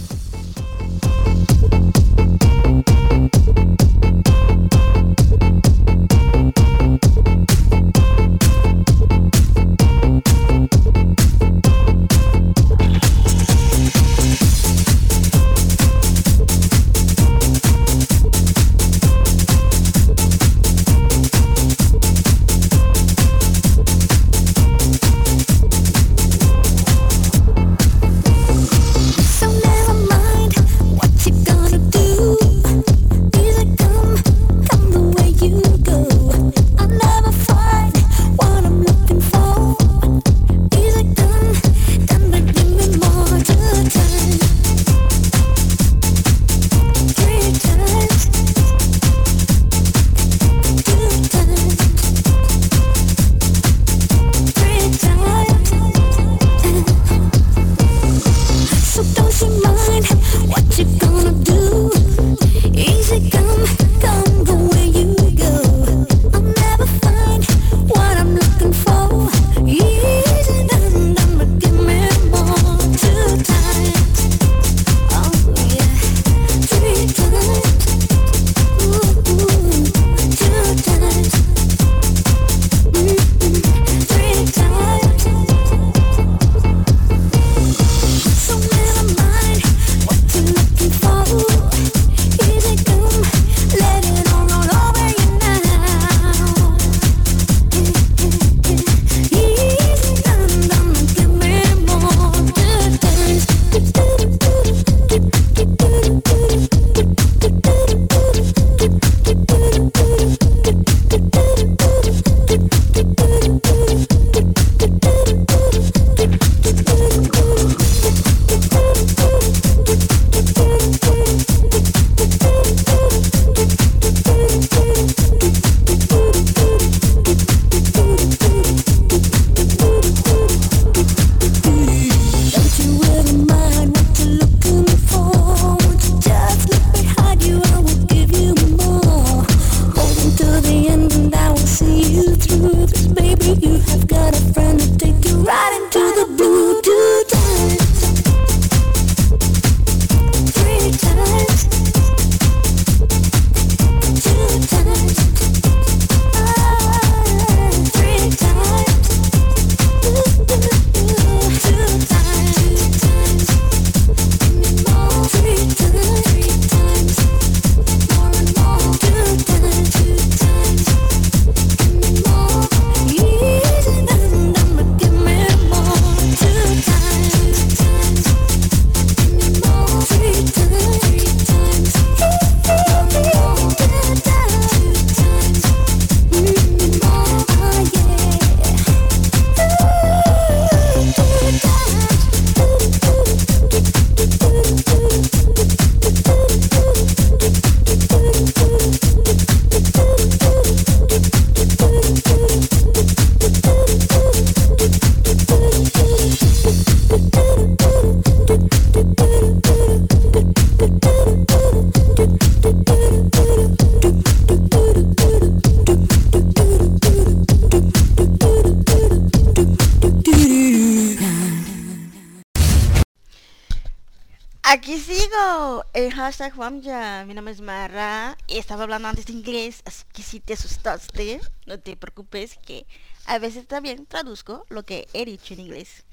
Speaker 2: Hashtag Juanja. Mi nombre es Mara. Estaba hablando antes de inglés, así que si te asustaste, no te preocupes que a veces también traduzco lo que he dicho en inglés.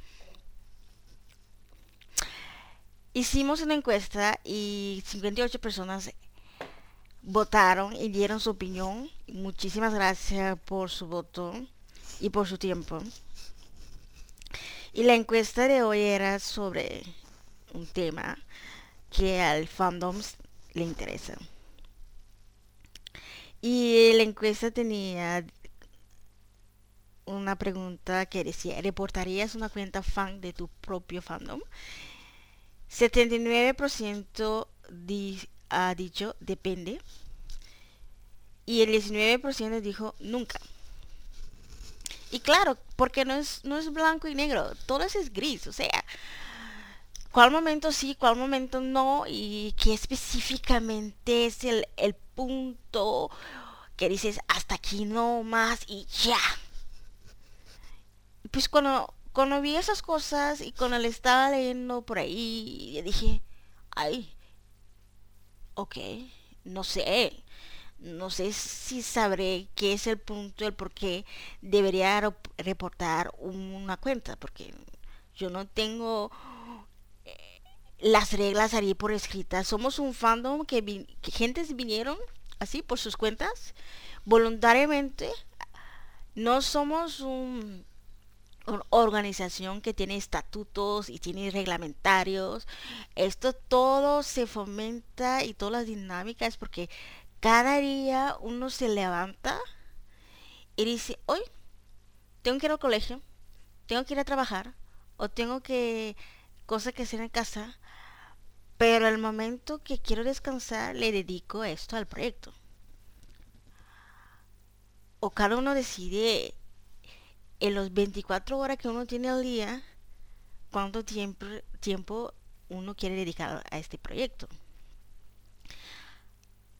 Speaker 2: Hicimos una encuesta y 58 personas votaron y dieron su opinión. Muchísimas gracias por su voto y por su tiempo. Y la encuesta de hoy era sobre un tema que al fandom le interesa. Y la encuesta tenía una pregunta que decía, ¿reportarías una cuenta fan de tu propio fandom? 79% di- ha dicho depende y el 19% dijo nunca. Y claro, porque no es, no es blanco y negro, todo eso es gris, o sea, cuál momento sí, cuál momento no, y qué específicamente es el, el punto que dices hasta aquí no más y ya. Pues cuando, cuando vi esas cosas y cuando le estaba leyendo por ahí, dije, ay, ok, no sé, no sé si sabré qué es el punto, el por qué debería rep- reportar una cuenta, porque yo no tengo las reglas ahí por escritas. Somos un fandom que, vi- que gentes vinieron así por sus cuentas voluntariamente. No somos un, organización que tiene estatutos y tiene reglamentarios. Esto todo se fomenta y todas las dinámicas porque cada día uno se levanta y dice, hoy tengo que ir al colegio, tengo que ir a trabajar o tengo que cosas que hacer en casa, pero el momento que quiero descansar le dedico esto al proyecto. O cada uno decide en los 24 horas que uno tiene al día cuánto tiempo, tiempo uno quiere dedicar a este proyecto.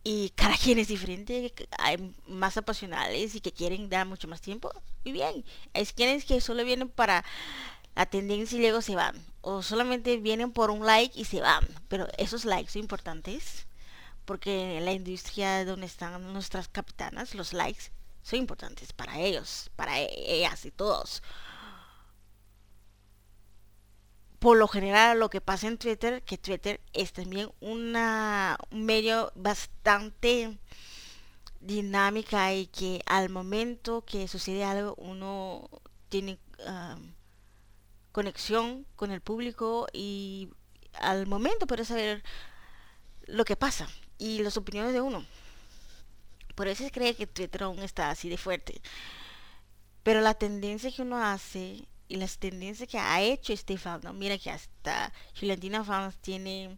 Speaker 2: Y cada quien es diferente, hay más apasionales y que quieren dar mucho más tiempo. Muy bien, hay quienes que solo vienen para la tendencia y luego se van. O solamente vienen por un like y se van. Pero esos likes son importantes. Porque en la industria donde están nuestras capitanas, los likes son importantes para ellos, para ellas y todos. Por lo general lo que pasa en Twitter, que Twitter es también una, un medio bastante dinámica y que al momento que sucede algo uno tiene ah, conexión con el público y al momento puede saber lo que pasa y las opiniones de uno. Por eso se cree que Twitter aún está así de fuerte. Pero la tendencia que uno hace y las tendencias que ha hecho este fandom, mira que hasta Chilentina Fans tiene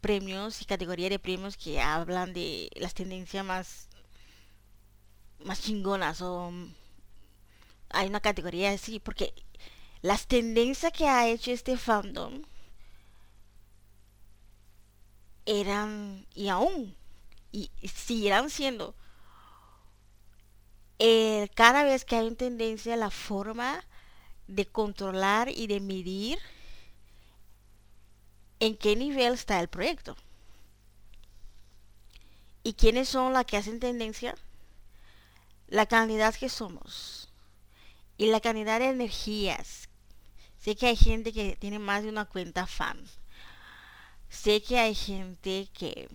Speaker 2: premios y categoría de premios que hablan de las tendencias más más chingonas o hay una categoría así porque las tendencias que ha hecho este fandom eran y aún y seguirán siendo eh, cada vez que hay una tendencia la forma de controlar y de medir en qué nivel está el proyecto. Y quiénes son las que hacen tendencia la cantidad que somos y la cantidad de energías sé que hay gente que tiene más de una cuenta fan. Sé que hay gente que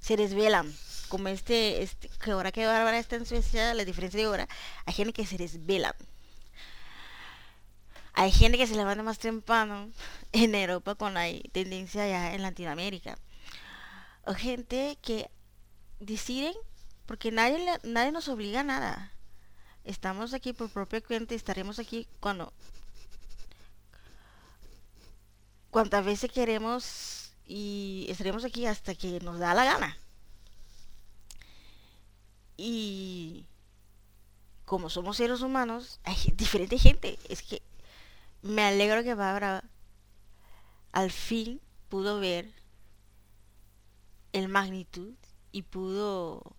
Speaker 2: se desvelan como este, este que ahora que Bárbara está en Suecia la diferencia de hora hay gente que se desvelan hay gente que se levanta más temprano en Europa con la tendencia ya en Latinoamérica. O gente que deciden porque nadie nadie nos obliga a nada. Estamos aquí por propia cuenta y estaremos aquí cuando cuantas veces queremos y estaremos aquí hasta que nos da la gana. Y como somos seres humanos, hay diferente gente. Es que me alegro que Bárbara al fin pudo ver el magnitud y pudo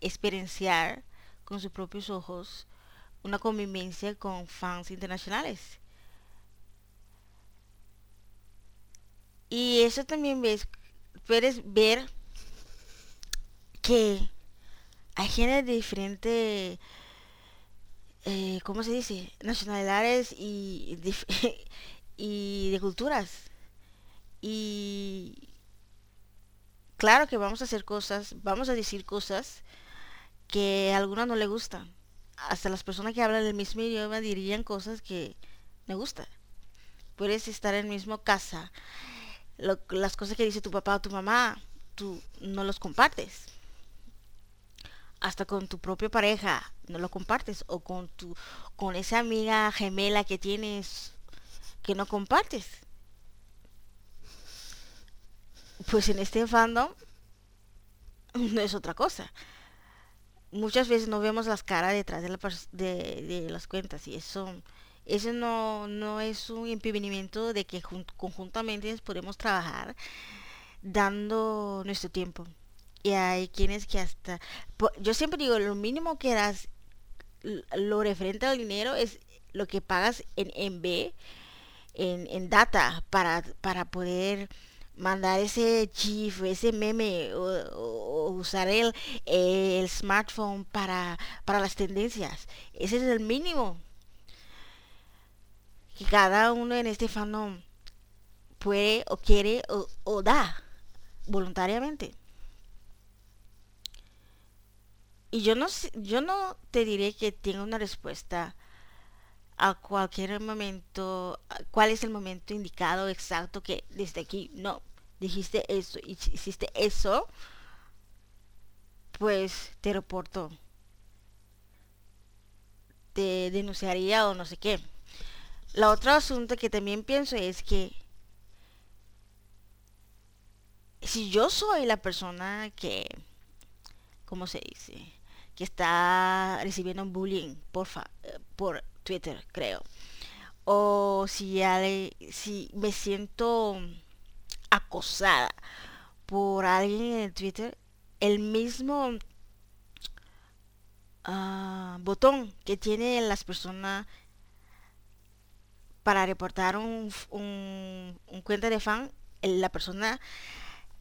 Speaker 2: experienciar con sus propios ojos una convivencia con fans internacionales. Y eso también ves, puedes ver que hay gente de diferente, eh, ¿cómo se dice? Nacionalidades y, y de culturas. Y claro que vamos a hacer cosas, vamos a decir cosas que a algunos no le gustan. Hasta las personas que hablan el mismo idioma dirían cosas que me gustan. Puedes estar en la misma casa. Las cosas que dice tu papá o tu mamá, tú no los compartes. Hasta con tu propia pareja no lo compartes. O con tu con esa amiga gemela que tienes que no compartes. Pues en este fandom no es otra cosa. Muchas veces no vemos las caras detrás de, la de las cuentas y eso eso no, no es un impedimento de que jun- conjuntamente podemos trabajar dando nuestro tiempo. Y hay quienes que hasta... Yo siempre digo, lo mínimo que das, lo referente al dinero es lo que pagas en MB, en, en data, para, para poder mandar ese GIF, ese meme, o- o usar el, el smartphone para, para las tendencias. Ese es el mínimo que cada uno en este fandom puede o quiere o, o da voluntariamente. Y yo no yo no te diré que tenga una respuesta a cualquier momento, cuál es el momento indicado exacto que desde aquí, no, dijiste eso hiciste eso, pues te reporto, te denunciaría o no sé qué. La otra asunto que también pienso es que si yo soy la persona que, ¿cómo se dice? Que está recibiendo un bullying por, fa- eh, por Twitter, creo. O si, ale- si me siento acosada por alguien en Twitter, el mismo ah, botón que tienen las personas para reportar un, un, cuenta de fan, la persona,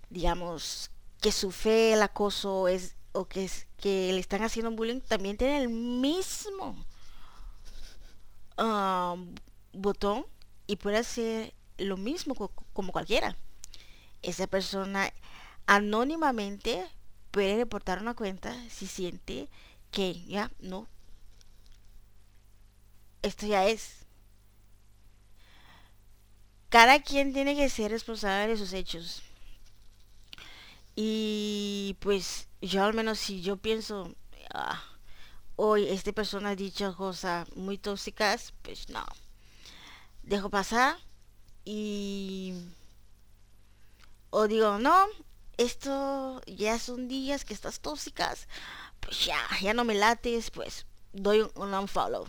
Speaker 2: digamos, que sufre el acoso es, o que, es, que le están haciendo bullying, también tiene el mismo ah, botón y puede hacer lo mismo co- como cualquiera. Esa persona anónimamente puede reportar una cuenta si siente que ya no, esto ya es cada quien tiene que ser responsable de sus hechos. Y pues yo al menos si yo pienso, "Ah, hoy esta persona ha dicho cosas muy tóxicas, pues no. Dejo pasar y... O digo, no, esto ya son días que estás tóxicas, pues ya, ya no me lates, pues doy un, un unfollow.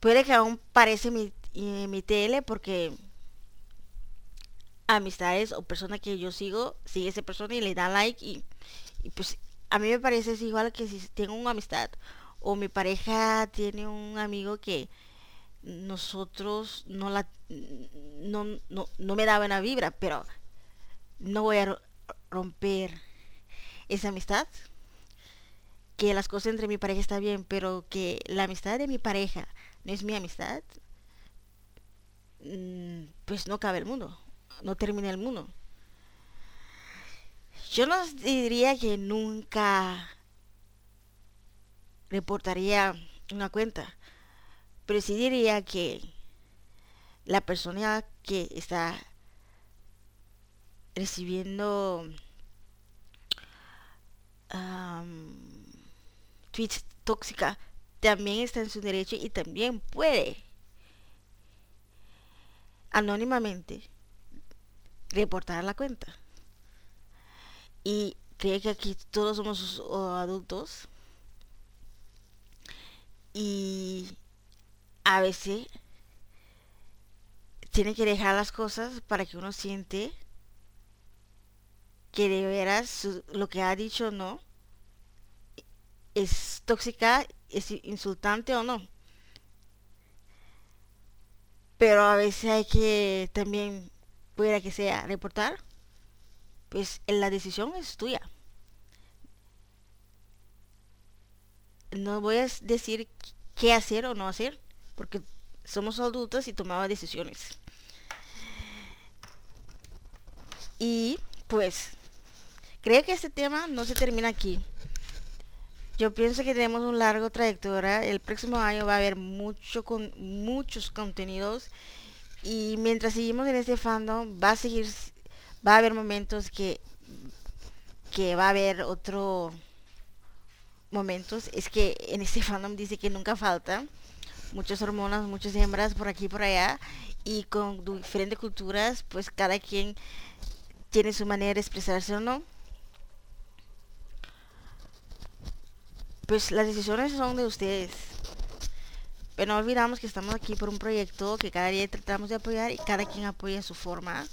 Speaker 2: Puede que aún parece mi, eh, mi tele porque amistades o personas que yo sigo, sigue esa persona y le da like y, y pues a mí me parece es igual que si tengo una amistad o mi pareja tiene un amigo que nosotros no la no, no, no me da buena vibra, pero no voy a ro- romper esa amistad. Que las cosas entre mi pareja está bien, pero que la amistad de mi pareja no es mi amistad, pues no cabe el mundo, no termina el mundo. Yo no diría que nunca reportaría una cuenta, pero sí diría que la persona que está recibiendo am, tweets tóxica también está en su derecho y también puede anónimamente reportar la cuenta. Y creo que aquí todos somos adultos y a veces tiene que dejar las cosas para que uno siente que de veras su- lo que ha dicho no es tóxica, es insultante o no. Pero a veces hay que también, pueda que sea, reportar, pues la decisión es tuya. No voy a decir qué hacer o no hacer, porque somos adultos y tomamos decisiones. Y pues creo que este tema no se termina aquí. Yo pienso que tenemos un largo trayectoria. El próximo año va a haber mucho con muchos contenidos y mientras seguimos en este fandom va a seguir va a haber momentos que que va a haber otro momentos es que en este fandom dice que nunca falta muchas hormonas muchas hembras por aquí y por allá y con diferentes culturas pues cada quien tiene su manera de expresarse o no pues las decisiones son de ustedes. Pero no olvidamos que estamos aquí por un proyecto que cada día tratamos de apoyar y cada quien apoya su forma.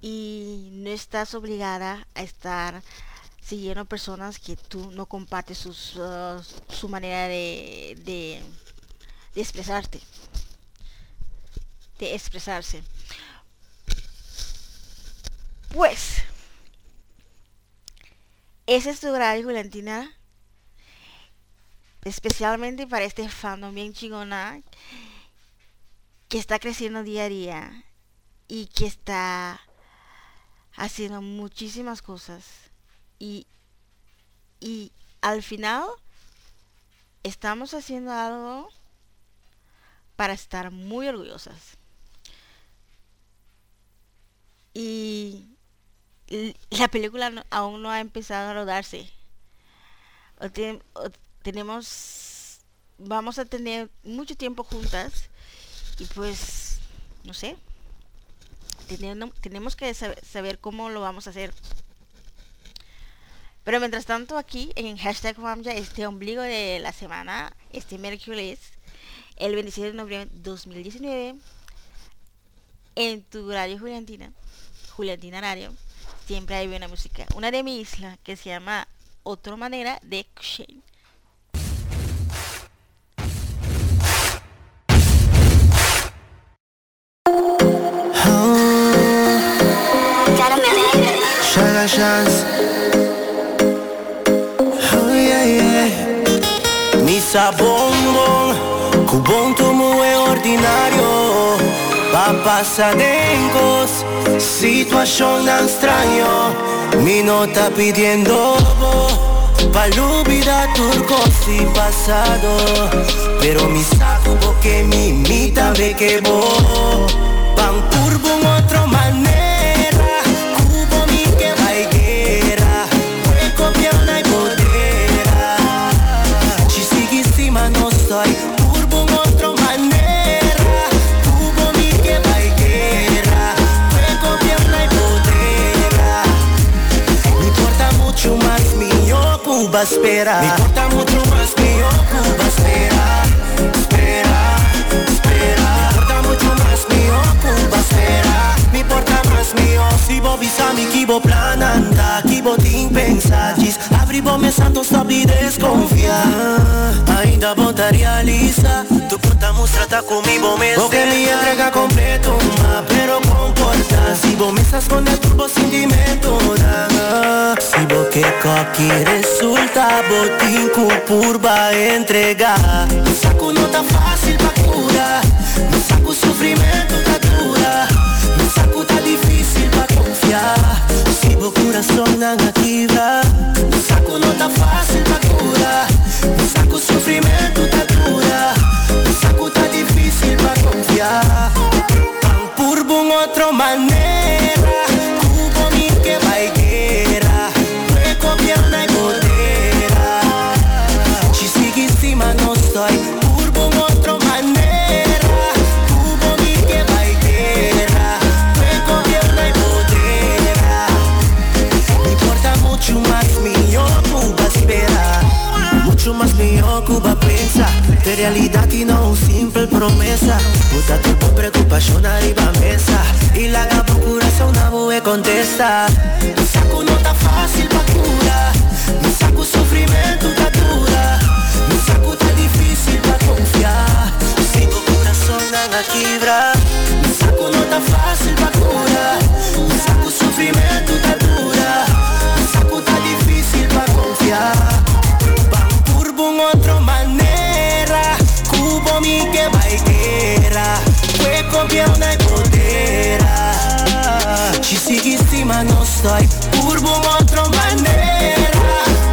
Speaker 2: Y no estás obligada a estar siguiendo personas que tú no compartes uh, su manera de, de, de expresarte. De expresarse. Pues, ese es tu horario, Valentina. Especialmente para este fandom bien chingona que está creciendo día a día y que está haciendo muchísimas cosas. Y, y al final estamos haciendo algo para estar muy orgullosas. Y la película no- aún no ha empezado a rodarse. Tenemos, vamos a tener mucho tiempo juntas y pues, no sé, tenemos, tenemos que saber, saber cómo lo vamos a hacer. Pero mientras tanto aquí en hashtag Famja, este ombligo de la semana, este miércoles, el 27 de noviembre de 2019, en tu radio Juliantina, Juliantina Radio, siempre hay buena música. Una de mi isla que se llama Otra Manera de Shane.
Speaker 3: Chaga chance. Oh yeah yeah. Misa bombón, cubón tomo é ordinário. Pasadencos, situación tan extraño. Mi nota pidiendo pa olvidar turcos y pasado. Pero mi saco porque mi imita ve que vos. Pan curvo Cuba espera. Me importa mucho más Vos visami que vos plananta, que vos tem pensar Diz, abre bom me santo stop e desconfiar Ainda volta realiza Tu puta mostra tá comigo mesmo Porque me entrega completo ma Pero comporta Si vos me estás con el turbo sentimento. Si vos que coque resulta Botinco por va entregar. Me saco não tá fácil pra curar. Me saco sofrimento tá dura Se vos coração não ativa Me saco não tá fácil pra curar Me saco sofrimento tá dura Me saco tá difícil pra confiar. Pan por De realidad que no un simple promesa. Bota tu por preocupación arriba a mesa. Y la capa corazón na boa contesta. Me saco no tá fácil pra curar Me saco sofrimento tá dura Me saco tá difícil pra confiar. Sigo coração na quebra Me saco não tá fácil pra curar Me saco sofrimento tá dura Me saco tá difícil pra confiar. Vamos por uma outra maneira Cubo mi que vai guerra Fue campeão na podeira Ci sigue cima não estoy Por uma outra maneira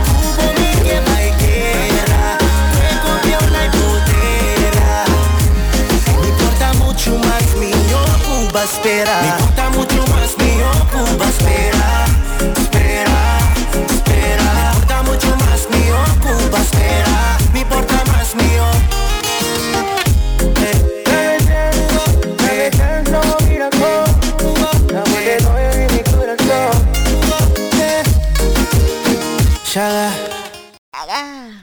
Speaker 3: Cubo mi que vai guerra Fue campeão na podeira Me importa mucho más mi ocupa esperar Me Shaga
Speaker 2: Haga.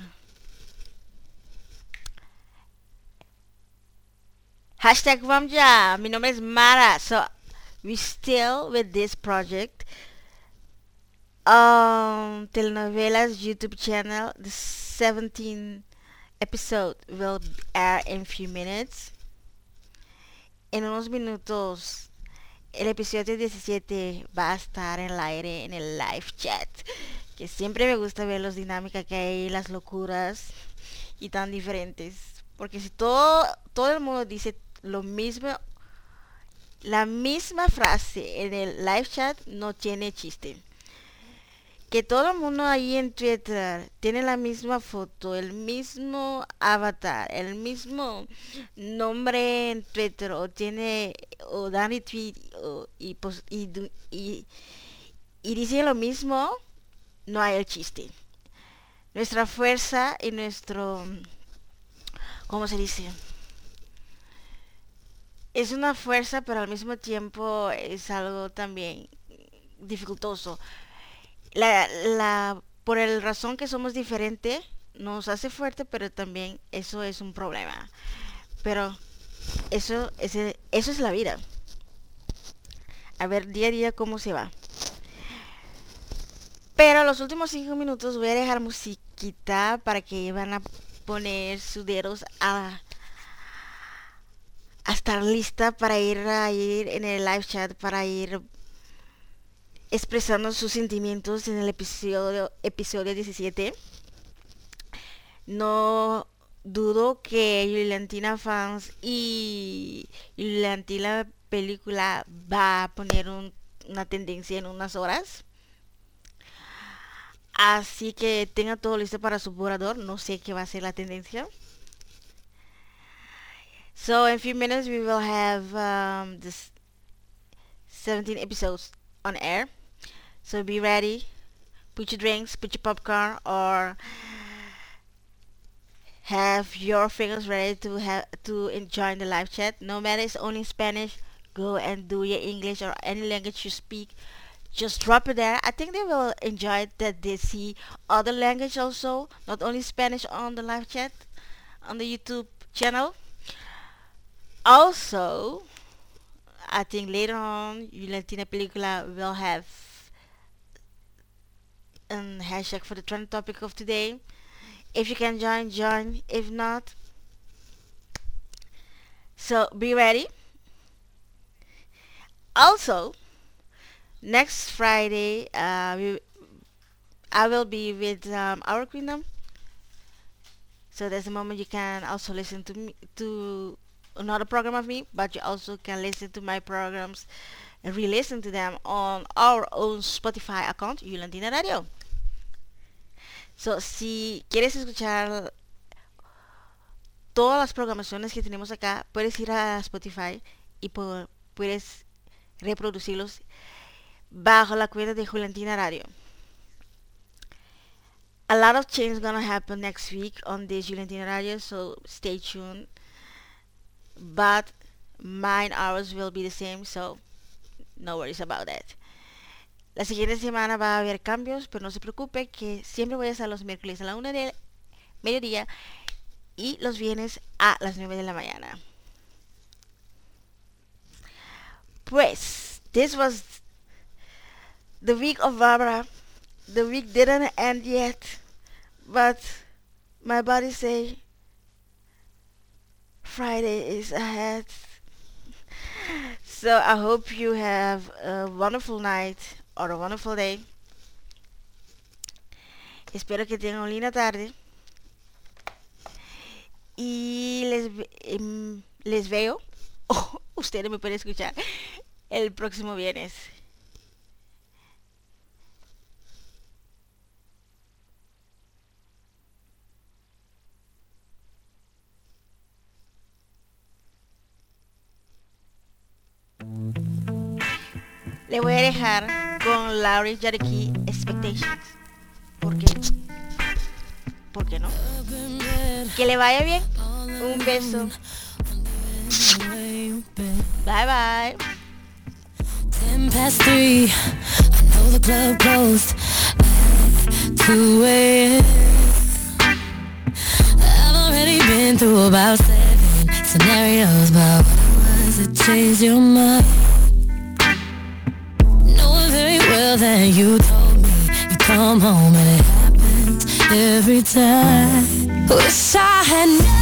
Speaker 2: Hashtag Vamja. Mi nombre es Mara. So, we still with this project. Um, telenovelas YouTube channel. The 17 episode will air in few minutes. En unos minutos, el episodio 17 va a estar en el aire en el live chat. Que siempre me gusta ver las dinámicas que hay, las locuras y tan diferentes. Porque si todo, todo el mundo dice lo mismo, la misma frase en el live chat no tiene chiste. Que todo el mundo ahí en Twitter tiene la misma foto, el mismo avatar, el mismo nombre en Twitter o tiene o dan y tweet o- y, du- y, y dice lo mismo, no hay el chiste. Nuestra fuerza y nuestro, ¿cómo se dice? Es una fuerza, pero al mismo tiempo es algo también dificultoso. La, la, por el razón que somos diferentes, nos hace fuerte, pero también eso es un problema. Pero eso, ese, eso es la vida. A ver día a día cómo se va. Pero los últimos cinco minutos voy a dejar musiquita para que van a poner sus dedos a, a estar lista para ir a ir en el live chat, para ir expresando sus sentimientos en el episodio, episodio 17. No dudo que Yuliantina fans y Yuliantina película va a poner un- una tendencia en unas horas. Así que tenga todo listo para su borrador. No sé qué va a ser la tendencia. So in few minutes we will have um, this 17 episodes on air. So be ready. Put your drinks, put your popcorn, or have your fingers ready to have to enjoy the live chat. No matter it's only Spanish, go and do your English or any language you speak. Just drop it there. I think they will enjoy it that they see other language also, not only Spanish on the live chat on the YouTube channel. Also, I think later on, Latina Película will have a hashtag for the trend topic of today. If you can join, join. If not, so be ready. Also, next Friday, uh, we, I will be with um, our Queendom. So there's a moment you can also listen to me to another program of me, but you also can listen to my programs and re-listen to them on our own Spotify account, Yulandina Radio. So, si quieres escuchar todas las programaciones que tenemos acá, puedes ir a Spotify y pu- puedes reproducirlos bajo la cuenta de Juliantina Radio. A lot of change gonna happen next week on this Juliantina Radio, so stay tuned. But mine hours will be the same, so no worries about that. La siguiente semana va a haber cambios, pero no se preocupe que siempre voy a estar los miércoles a la una del mediodía y los viernes a las 9 de la mañana. Pues, this was the week of Barbara. The week didn't end yet, but my body say Friday is ahead. So I hope you have a wonderful night or a wonderful day. Espero que tengan una linda tarde. Y les, les veo, o oh, ustedes me pueden escuchar, el próximo viernes. Le voy a dejar con Laurie Jareki Expectations. ¿Por qué? ¿Por qué no? Que le vaya bien. Un beso. Bye bye.
Speaker 5: Ten past three, the club closed at 2 a.m. I've already been through about seven scenarios, was it changed your mind? Knowing very well that you told me you come home and it happens every time. Wish I had no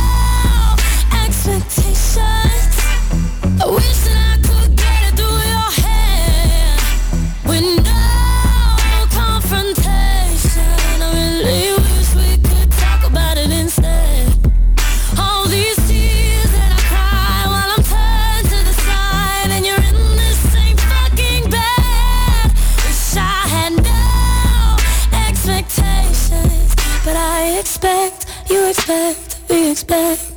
Speaker 5: expectations. I wish expect, you expect, we expect.